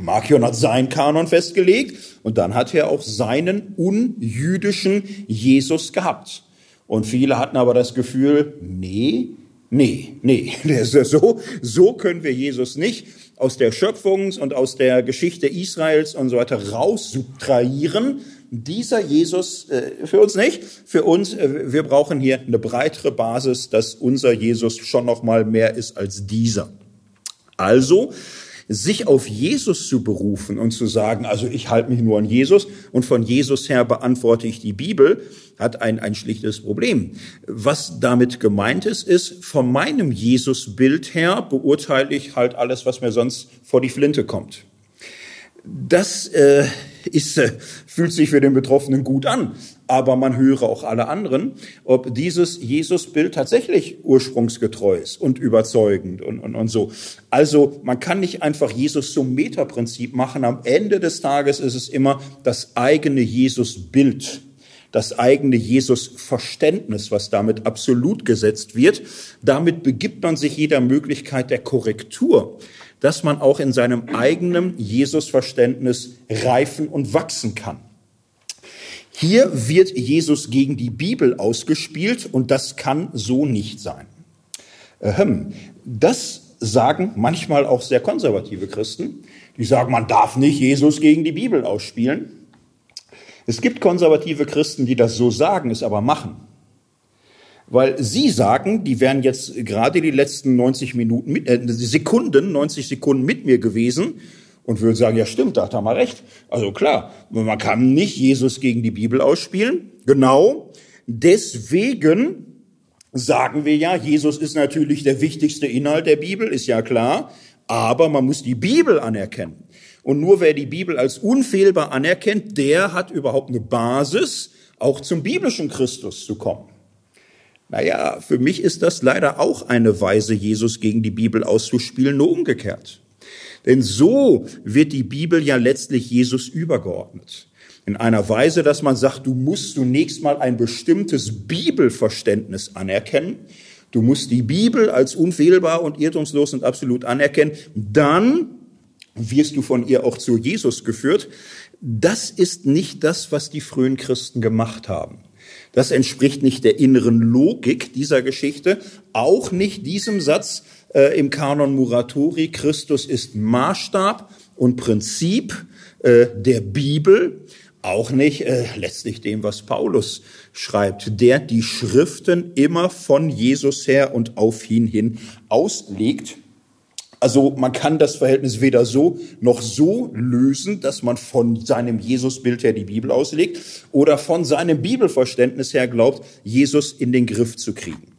Markion hat seinen Kanon festgelegt und dann hat er auch seinen unjüdischen Jesus gehabt. Und viele hatten aber das Gefühl, nee, nee, nee, so, so können wir Jesus nicht aus der Schöpfungs- und aus der Geschichte Israels und so weiter raussubtrahieren, dieser Jesus äh, für uns nicht. Für uns, äh, wir brauchen hier eine breitere Basis, dass unser Jesus schon noch mal mehr ist als dieser. Also sich auf Jesus zu berufen und zu sagen, also ich halte mich nur an Jesus und von Jesus her beantworte ich die Bibel, hat ein, ein schlichtes Problem. Was damit gemeint ist, ist, von meinem Jesus-Bild her beurteile ich halt alles, was mir sonst vor die Flinte kommt. Das äh, ist, äh, fühlt sich für den Betroffenen gut an, aber man höre auch alle anderen, ob dieses Jesus-Bild tatsächlich ursprungsgetreu ist und überzeugend und, und, und so. Also man kann nicht einfach Jesus zum Metaprinzip machen. Am Ende des Tages ist es immer das eigene Jesus-Bild das eigene Jesus-Verständnis, was damit absolut gesetzt wird. Damit begibt man sich jeder Möglichkeit der Korrektur dass man auch in seinem eigenen Jesus-Verständnis reifen und wachsen kann. Hier wird Jesus gegen die Bibel ausgespielt und das kann so nicht sein. Das sagen manchmal auch sehr konservative Christen, die sagen, man darf nicht Jesus gegen die Bibel ausspielen. Es gibt konservative Christen, die das so sagen, es aber machen. Weil Sie sagen, die wären jetzt gerade die letzten 90 Minuten, mit, äh, Sekunden, 90 Sekunden mit mir gewesen und würden sagen, ja stimmt, da hat er mal recht. Also klar, man kann nicht Jesus gegen die Bibel ausspielen. Genau. Deswegen sagen wir ja, Jesus ist natürlich der wichtigste Inhalt der Bibel, ist ja klar. Aber man muss die Bibel anerkennen. Und nur wer die Bibel als unfehlbar anerkennt, der hat überhaupt eine Basis, auch zum biblischen Christus zu kommen. Naja, für mich ist das leider auch eine Weise, Jesus gegen die Bibel auszuspielen, nur umgekehrt. Denn so wird die Bibel ja letztlich Jesus übergeordnet. In einer Weise, dass man sagt, du musst zunächst mal ein bestimmtes Bibelverständnis anerkennen. Du musst die Bibel als unfehlbar und irrtumslos und absolut anerkennen. Dann wirst du von ihr auch zu Jesus geführt. Das ist nicht das, was die frühen Christen gemacht haben. Das entspricht nicht der inneren Logik dieser Geschichte, auch nicht diesem Satz äh, im Kanon Muratori, Christus ist Maßstab und Prinzip äh, der Bibel, auch nicht äh, letztlich dem, was Paulus schreibt, der die Schriften immer von Jesus her und auf ihn hin auslegt also man kann das Verhältnis weder so noch so lösen, dass man von seinem Jesusbild her die Bibel auslegt oder von seinem Bibelverständnis her glaubt, Jesus in den Griff zu kriegen.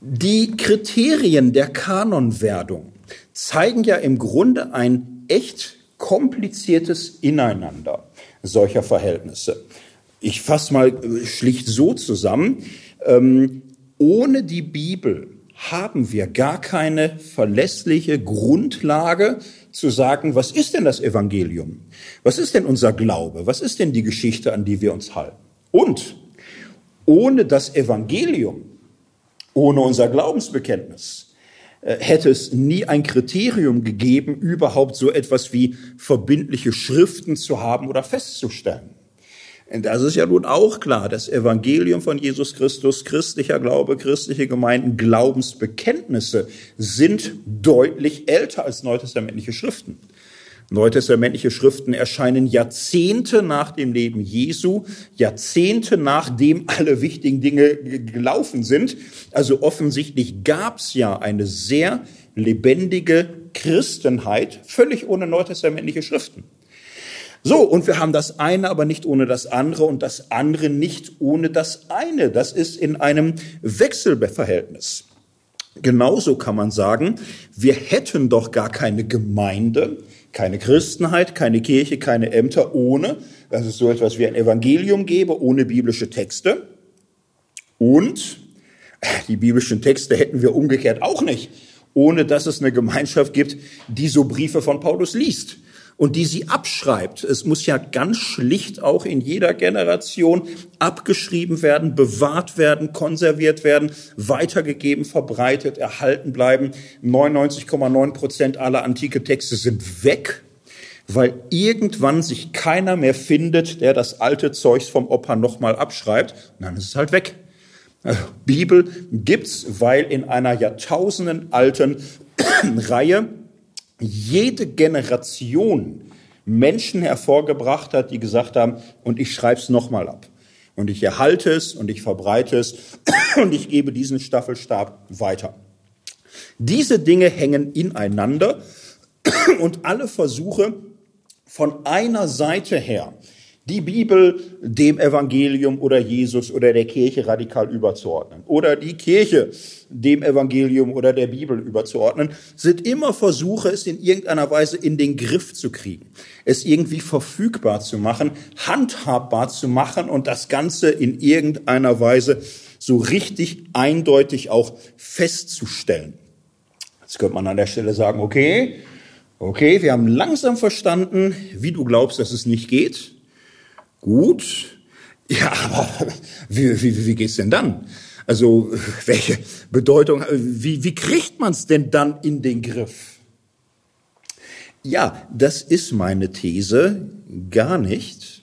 Die Kriterien der Kanonwerdung zeigen ja im Grunde ein echt kompliziertes Ineinander solcher Verhältnisse. Ich fasse mal schlicht so zusammen. Ähm, ohne die Bibel haben wir gar keine verlässliche Grundlage zu sagen, was ist denn das Evangelium? Was ist denn unser Glaube? Was ist denn die Geschichte, an die wir uns halten? Und ohne das Evangelium, ohne unser Glaubensbekenntnis, äh, hätte es nie ein Kriterium gegeben, überhaupt so etwas wie verbindliche Schriften zu haben oder festzustellen. Und das ist ja nun auch klar. Das Evangelium von Jesus Christus, christlicher Glaube, christliche Gemeinden, Glaubensbekenntnisse sind deutlich älter als neutestamentliche Schriften. Neutestamentliche Schriften erscheinen Jahrzehnte nach dem Leben Jesu, Jahrzehnte nachdem alle wichtigen Dinge gelaufen sind. Also offensichtlich gab es ja eine sehr lebendige Christenheit, völlig ohne neutestamentliche Schriften. So, und wir haben das eine, aber nicht ohne das andere und das andere nicht ohne das eine. Das ist in einem Wechselverhältnis. Genauso kann man sagen, wir hätten doch gar keine Gemeinde, keine Christenheit, keine Kirche, keine Ämter ohne, dass es so etwas wie ein Evangelium gäbe, ohne biblische Texte. Und die biblischen Texte hätten wir umgekehrt auch nicht, ohne dass es eine Gemeinschaft gibt, die so Briefe von Paulus liest und die sie abschreibt. Es muss ja ganz schlicht auch in jeder Generation abgeschrieben werden, bewahrt werden, konserviert werden, weitergegeben, verbreitet, erhalten bleiben. 99,9 Prozent aller antike Texte sind weg, weil irgendwann sich keiner mehr findet, der das alte Zeugs vom Opa nochmal abschreibt. Und dann ist es halt weg. Also, Bibel gibt's, weil in einer Jahrtausenden alten Reihe jede Generation Menschen hervorgebracht hat, die gesagt haben, und ich schreibe es nochmal ab. Und ich erhalte es und ich verbreite es und ich gebe diesen Staffelstab weiter. Diese Dinge hängen ineinander und alle Versuche von einer Seite her, die Bibel dem Evangelium oder Jesus oder der Kirche radikal überzuordnen oder die Kirche dem Evangelium oder der Bibel überzuordnen, sind immer Versuche, es in irgendeiner Weise in den Griff zu kriegen, es irgendwie verfügbar zu machen, handhabbar zu machen und das Ganze in irgendeiner Weise so richtig eindeutig auch festzustellen. Jetzt könnte man an der Stelle sagen, okay, okay, wir haben langsam verstanden, wie du glaubst, dass es nicht geht. Gut. Ja, aber wie, wie, wie geht's denn dann? Also, welche Bedeutung, wie, wie kriegt man es denn dann in den Griff? Ja, das ist meine These gar nicht.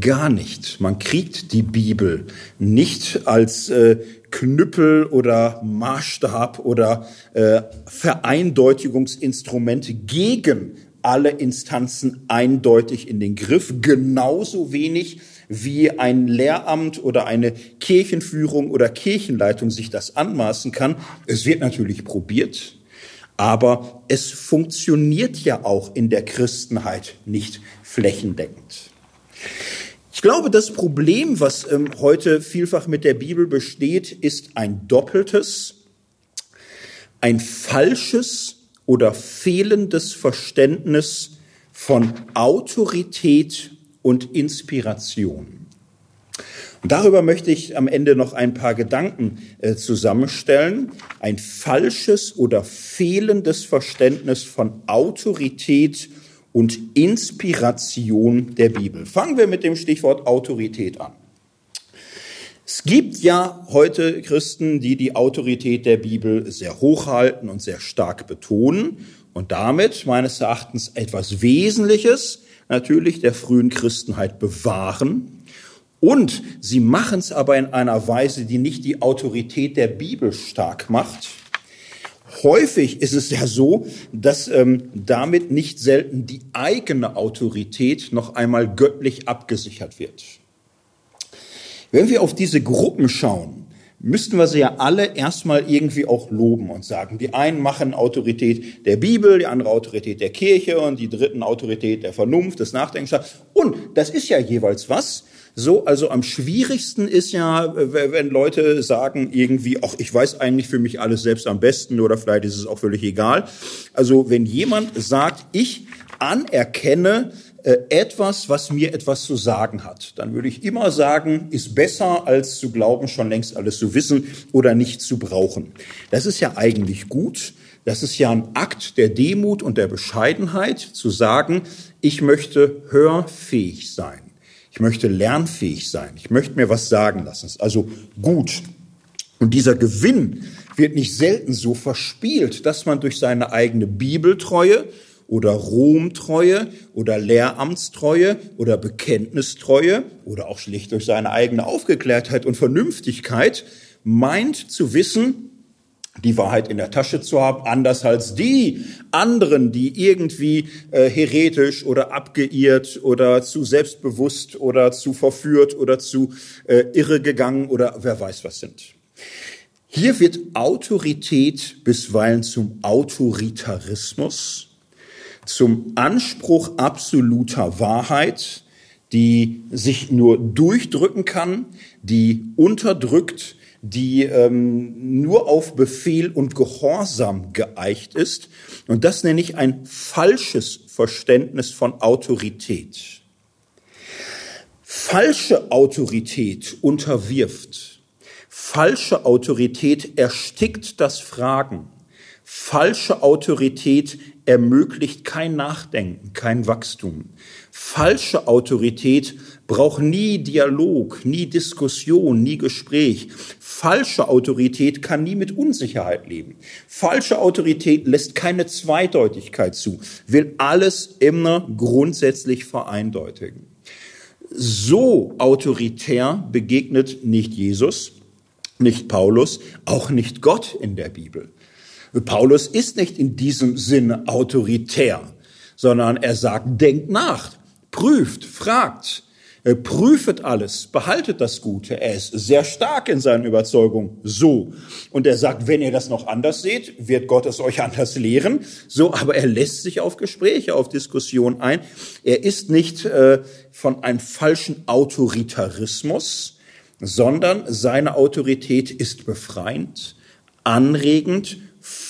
Gar nicht. Man kriegt die Bibel nicht als äh, Knüppel oder Maßstab oder äh, Vereindeutigungsinstrument gegen alle Instanzen eindeutig in den Griff, genauso wenig wie ein Lehramt oder eine Kirchenführung oder Kirchenleitung sich das anmaßen kann. Es wird natürlich probiert, aber es funktioniert ja auch in der Christenheit nicht flächendeckend. Ich glaube, das Problem, was ähm, heute vielfach mit der Bibel besteht, ist ein doppeltes, ein falsches oder fehlendes Verständnis von Autorität und Inspiration. Darüber möchte ich am Ende noch ein paar Gedanken äh, zusammenstellen. Ein falsches oder fehlendes Verständnis von Autorität und Inspiration der Bibel. Fangen wir mit dem Stichwort Autorität an. Es gibt ja heute Christen, die die Autorität der Bibel sehr hochhalten und sehr stark betonen und damit meines Erachtens etwas Wesentliches natürlich der frühen Christenheit bewahren. Und sie machen es aber in einer Weise, die nicht die Autorität der Bibel stark macht. Häufig ist es ja so, dass ähm, damit nicht selten die eigene Autorität noch einmal göttlich abgesichert wird. Wenn wir auf diese Gruppen schauen, müssten wir sie ja alle erstmal irgendwie auch loben und sagen, die einen machen Autorität der Bibel, die andere Autorität der Kirche und die dritten Autorität der Vernunft, des Nachdenkens. Und das ist ja jeweils was. So, also am schwierigsten ist ja, wenn Leute sagen irgendwie, ach, ich weiß eigentlich für mich alles selbst am besten oder vielleicht ist es auch völlig egal. Also wenn jemand sagt, ich anerkenne, etwas, was mir etwas zu sagen hat. Dann würde ich immer sagen, ist besser als zu glauben, schon längst alles zu wissen oder nicht zu brauchen. Das ist ja eigentlich gut. Das ist ja ein Akt der Demut und der Bescheidenheit, zu sagen, ich möchte hörfähig sein. Ich möchte lernfähig sein. Ich möchte mir was sagen lassen. Also gut. Und dieser Gewinn wird nicht selten so verspielt, dass man durch seine eigene Bibeltreue oder Romtreue oder Lehramtstreue oder Bekenntnistreue oder auch schlicht durch seine eigene Aufgeklärtheit und Vernünftigkeit meint zu wissen, die Wahrheit in der Tasche zu haben, anders als die anderen, die irgendwie äh, heretisch oder abgeirrt oder zu selbstbewusst oder zu verführt oder zu äh, irregegangen oder wer weiß was sind. Hier wird Autorität bisweilen zum Autoritarismus zum Anspruch absoluter Wahrheit, die sich nur durchdrücken kann, die unterdrückt, die ähm, nur auf Befehl und Gehorsam geeicht ist. Und das nenne ich ein falsches Verständnis von Autorität. Falsche Autorität unterwirft. Falsche Autorität erstickt das Fragen. Falsche Autorität ermöglicht kein Nachdenken, kein Wachstum. Falsche Autorität braucht nie Dialog, nie Diskussion, nie Gespräch. Falsche Autorität kann nie mit Unsicherheit leben. Falsche Autorität lässt keine Zweideutigkeit zu, will alles immer grundsätzlich vereindeutigen. So autoritär begegnet nicht Jesus, nicht Paulus, auch nicht Gott in der Bibel. Paulus ist nicht in diesem Sinne autoritär, sondern er sagt, denkt nach, prüft, fragt, äh, prüfet alles, behaltet das Gute. Er ist sehr stark in seinen Überzeugungen. So. Und er sagt, wenn ihr das noch anders seht, wird Gott es euch anders lehren. So, aber er lässt sich auf Gespräche, auf Diskussionen ein. Er ist nicht äh, von einem falschen Autoritarismus, sondern seine Autorität ist befreiend, anregend,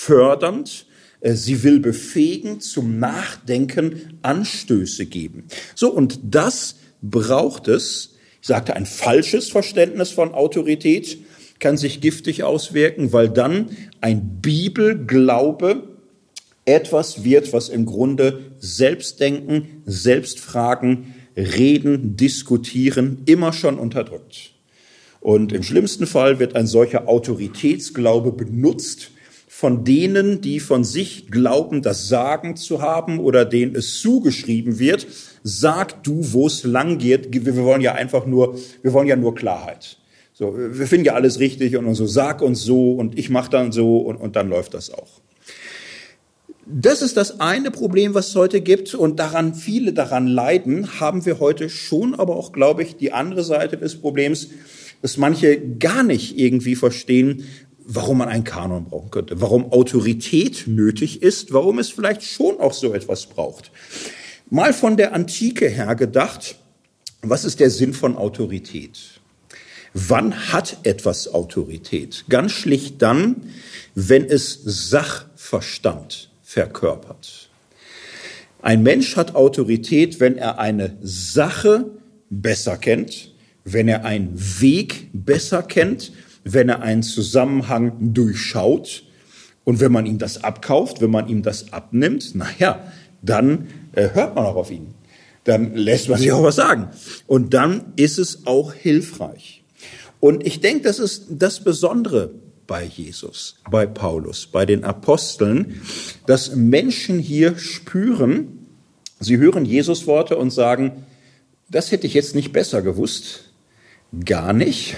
fördernd. Äh, sie will befähigen, zum Nachdenken Anstöße geben. So, und das braucht es, ich sagte, ein falsches Verständnis von Autorität kann sich giftig auswirken, weil dann ein Bibelglaube etwas wird, was im Grunde Selbstdenken, Selbstfragen, Reden, Diskutieren immer schon unterdrückt. Und im schlimmsten Fall wird ein solcher Autoritätsglaube benutzt von denen, die von sich glauben, das Sagen zu haben oder denen es zugeschrieben wird, sag du, wo es lang geht. Wir wollen ja einfach nur, wir wollen ja nur Klarheit. So, wir finden ja alles richtig und so, sag uns so und ich mach dann so und, und dann läuft das auch. Das ist das eine Problem, was es heute gibt und daran viele daran leiden, haben wir heute schon, aber auch, glaube ich, die andere Seite des Problems, dass manche gar nicht irgendwie verstehen, warum man einen Kanon brauchen könnte, warum Autorität nötig ist, warum es vielleicht schon auch so etwas braucht. Mal von der Antike her gedacht, was ist der Sinn von Autorität? Wann hat etwas Autorität? Ganz schlicht dann, wenn es Sachverstand verkörpert. Ein Mensch hat Autorität, wenn er eine Sache besser kennt, wenn er einen Weg besser kennt, wenn er einen Zusammenhang durchschaut und wenn man ihm das abkauft, wenn man ihm das abnimmt, naja, dann äh, hört man auch auf ihn. Dann lässt man sich auch was sagen. Und dann ist es auch hilfreich. Und ich denke, das ist das Besondere bei Jesus, bei Paulus, bei den Aposteln, dass Menschen hier spüren, sie hören Jesus Worte und sagen, das hätte ich jetzt nicht besser gewusst. Gar nicht.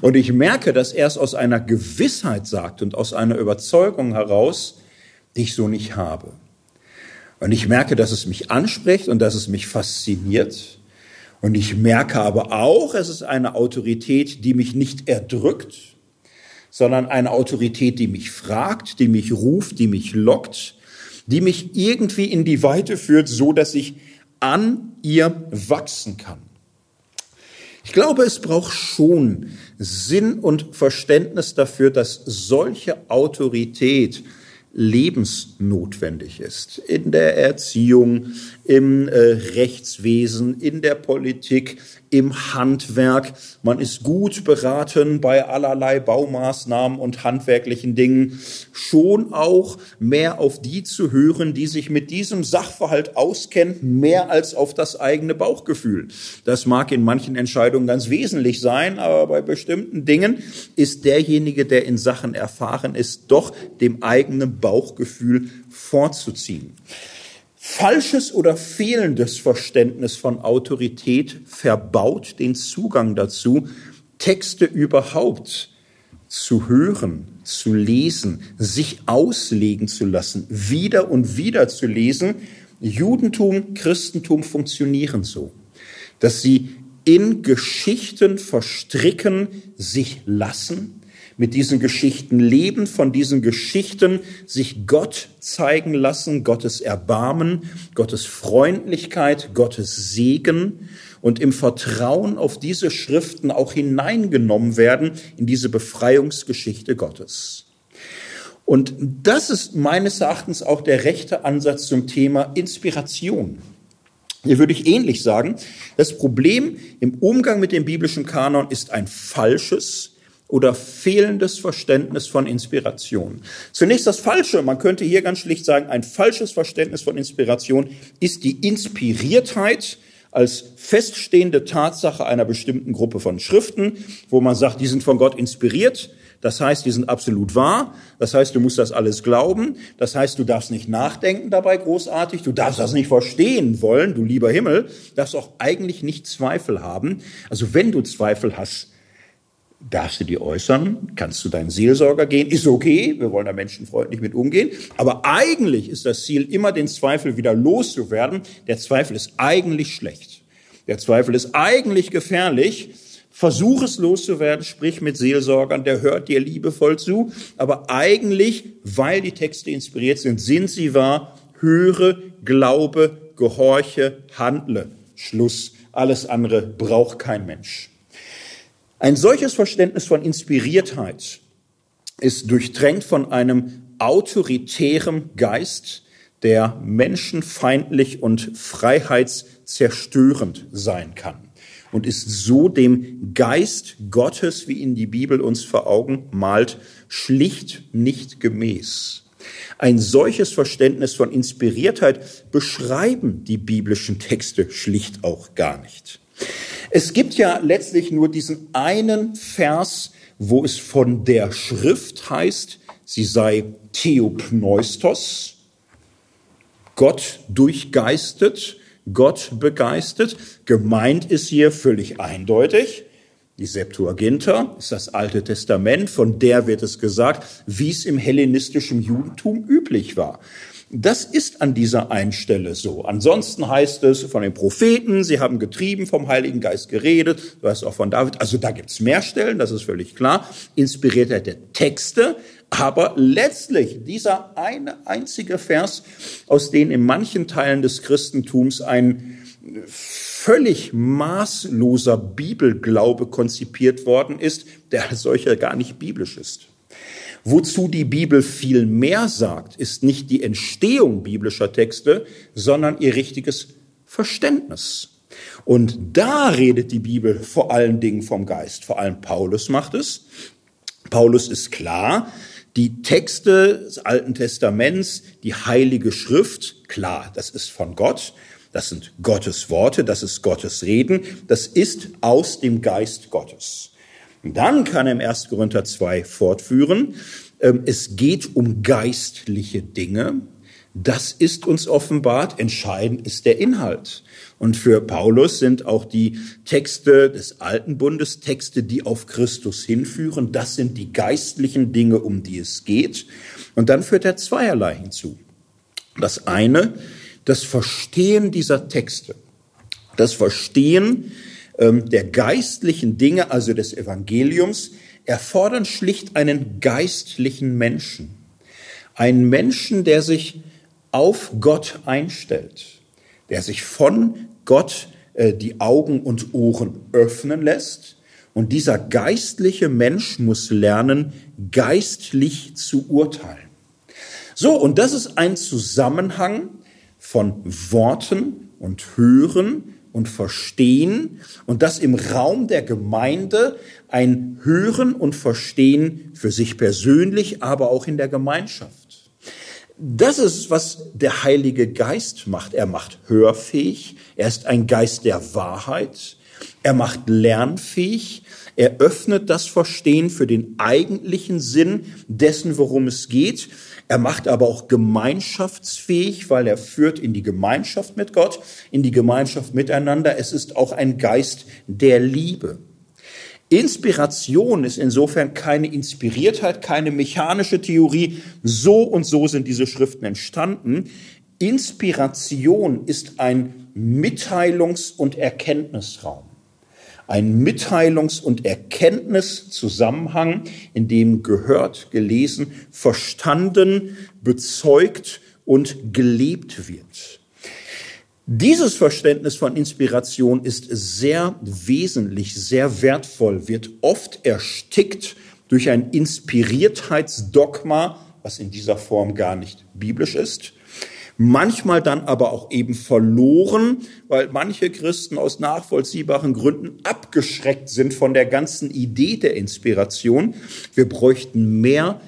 Und ich merke, dass er es aus einer Gewissheit sagt und aus einer Überzeugung heraus, die ich so nicht habe. Und ich merke, dass es mich anspricht und dass es mich fasziniert. Und ich merke aber auch, es ist eine Autorität, die mich nicht erdrückt, sondern eine Autorität, die mich fragt, die mich ruft, die mich lockt, die mich irgendwie in die Weite führt, so dass ich an ihr wachsen kann. Ich glaube, es braucht schon Sinn und Verständnis dafür, dass solche Autorität lebensnotwendig ist. In der Erziehung, im äh, Rechtswesen, in der Politik, im Handwerk. Man ist gut beraten bei allerlei Baumaßnahmen und handwerklichen Dingen, schon auch mehr auf die zu hören, die sich mit diesem Sachverhalt auskennen, mehr als auf das eigene Bauchgefühl. Das mag in manchen Entscheidungen ganz wesentlich sein, aber bei bestimmten Dingen ist derjenige, der in Sachen erfahren ist, doch dem eigenen Bauchgefühl vorzuziehen. Falsches oder fehlendes Verständnis von Autorität verbaut den Zugang dazu, Texte überhaupt zu hören, zu lesen, sich auslegen zu lassen, wieder und wieder zu lesen. Judentum, Christentum funktionieren so, dass sie in Geschichten verstricken, sich lassen, mit diesen Geschichten leben, von diesen Geschichten sich Gott zeigen lassen, Gottes Erbarmen, Gottes Freundlichkeit, Gottes Segen und im Vertrauen auf diese Schriften auch hineingenommen werden in diese Befreiungsgeschichte Gottes. Und das ist meines Erachtens auch der rechte Ansatz zum Thema Inspiration. Hier würde ich ähnlich sagen, das Problem im Umgang mit dem biblischen Kanon ist ein falsches, oder fehlendes Verständnis von Inspiration. Zunächst das Falsche, man könnte hier ganz schlicht sagen, ein falsches Verständnis von Inspiration ist die Inspiriertheit als feststehende Tatsache einer bestimmten Gruppe von Schriften, wo man sagt, die sind von Gott inspiriert. Das heißt, die sind absolut wahr. Das heißt, du musst das alles glauben. Das heißt, du darfst nicht nachdenken dabei großartig. Du darfst das nicht verstehen wollen, du lieber Himmel. Darfst auch eigentlich nicht Zweifel haben. Also wenn du Zweifel hast, darfst du die äußern, kannst du deinen Seelsorger gehen, ist okay, wir wollen da menschenfreundlich mit umgehen, aber eigentlich ist das Ziel immer den Zweifel wieder loszuwerden. Der Zweifel ist eigentlich schlecht. Der Zweifel ist eigentlich gefährlich. Versuch es loszuwerden, sprich mit Seelsorgern, der hört dir liebevoll zu. Aber eigentlich, weil die Texte inspiriert sind, sind sie wahr. Höre, glaube, gehorche, handle. Schluss. Alles andere braucht kein Mensch. Ein solches Verständnis von Inspiriertheit ist durchtränkt von einem autoritären Geist, der menschenfeindlich und freiheitszerstörend sein kann und ist so dem Geist Gottes, wie ihn die Bibel uns vor Augen malt, schlicht nicht gemäß. Ein solches Verständnis von Inspiriertheit beschreiben die biblischen Texte schlicht auch gar nicht. Es gibt ja letztlich nur diesen einen Vers, wo es von der Schrift heißt, sie sei Theopneustos, Gott durchgeistet, Gott begeistert. Gemeint ist hier völlig eindeutig. Die Septuaginta ist das Alte Testament, von der wird es gesagt, wie es im hellenistischen Judentum üblich war. Das ist an dieser einen Stelle so. Ansonsten heißt es von den Propheten, sie haben getrieben vom Heiligen Geist geredet, du hast auch von David, also da gibt's mehr Stellen, das ist völlig klar. Inspiriert er der Texte, aber letztlich dieser eine einzige Vers, aus dem in manchen Teilen des Christentums ein völlig maßloser Bibelglaube konzipiert worden ist, der als solcher gar nicht biblisch ist. Wozu die Bibel viel mehr sagt, ist nicht die Entstehung biblischer Texte, sondern ihr richtiges Verständnis. Und da redet die Bibel vor allen Dingen vom Geist. Vor allem Paulus macht es. Paulus ist klar, die Texte des Alten Testaments, die Heilige Schrift, klar, das ist von Gott. Das sind Gottes Worte, das ist Gottes Reden, das ist aus dem Geist Gottes. Dann kann er im 1. Korinther 2 fortführen. Ähm, es geht um geistliche Dinge. Das ist uns offenbart. Entscheidend ist der Inhalt. Und für Paulus sind auch die Texte des Alten Bundes Texte, die auf Christus hinführen. Das sind die geistlichen Dinge, um die es geht. Und dann führt er zweierlei hinzu. Das eine, das Verstehen dieser Texte. Das Verstehen der geistlichen Dinge, also des Evangeliums, erfordern schlicht einen geistlichen Menschen. Einen Menschen, der sich auf Gott einstellt, der sich von Gott äh, die Augen und Ohren öffnen lässt. Und dieser geistliche Mensch muss lernen, geistlich zu urteilen. So, und das ist ein Zusammenhang von Worten und Hören und Verstehen und das im Raum der Gemeinde ein Hören und Verstehen für sich persönlich, aber auch in der Gemeinschaft. Das ist, was der Heilige Geist macht. Er macht hörfähig, er ist ein Geist der Wahrheit, er macht lernfähig, er öffnet das Verstehen für den eigentlichen Sinn dessen, worum es geht. Er macht aber auch gemeinschaftsfähig, weil er führt in die Gemeinschaft mit Gott, in die Gemeinschaft miteinander. Es ist auch ein Geist der Liebe. Inspiration ist insofern keine Inspiriertheit, keine mechanische Theorie. So und so sind diese Schriften entstanden. Inspiration ist ein Mitteilungs- und Erkenntnisraum ein Mitteilungs- und Erkenntniszusammenhang, in dem gehört, gelesen, verstanden, bezeugt und gelebt wird. Dieses Verständnis von Inspiration ist sehr wesentlich, sehr wertvoll, wird oft erstickt durch ein Inspiriertheitsdogma, was in dieser Form gar nicht biblisch ist manchmal dann aber auch eben verloren, weil manche Christen aus nachvollziehbaren Gründen abgeschreckt sind von der ganzen Idee der Inspiration. Wir bräuchten mehr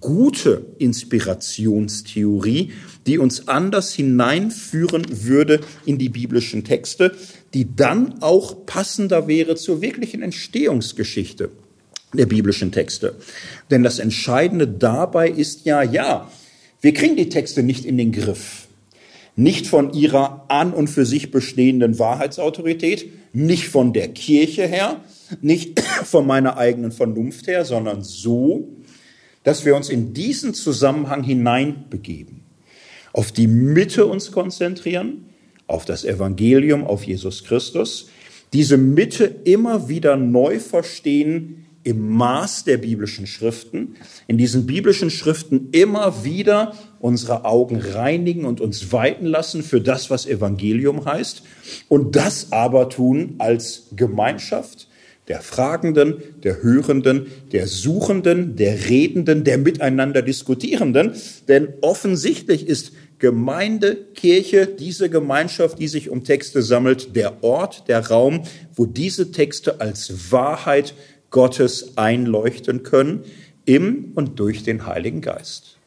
gute Inspirationstheorie, die uns anders hineinführen würde in die biblischen Texte, die dann auch passender wäre zur wirklichen Entstehungsgeschichte der biblischen Texte. Denn das Entscheidende dabei ist ja, ja, wir kriegen die Texte nicht in den Griff. Nicht von ihrer an und für sich bestehenden Wahrheitsautorität, nicht von der Kirche her, nicht von meiner eigenen Vernunft her, sondern so, dass wir uns in diesen Zusammenhang hineinbegeben, auf die Mitte uns konzentrieren, auf das Evangelium, auf Jesus Christus, diese Mitte immer wieder neu verstehen im Maß der biblischen Schriften, in diesen biblischen Schriften immer wieder unsere Augen reinigen und uns weiten lassen für das, was Evangelium heißt, und das aber tun als Gemeinschaft der Fragenden, der Hörenden, der Suchenden, der Redenden, der miteinander Diskutierenden. Denn offensichtlich ist Gemeinde, Kirche, diese Gemeinschaft, die sich um Texte sammelt, der Ort, der Raum, wo diese Texte als Wahrheit Gottes einleuchten können, im und durch den Heiligen Geist.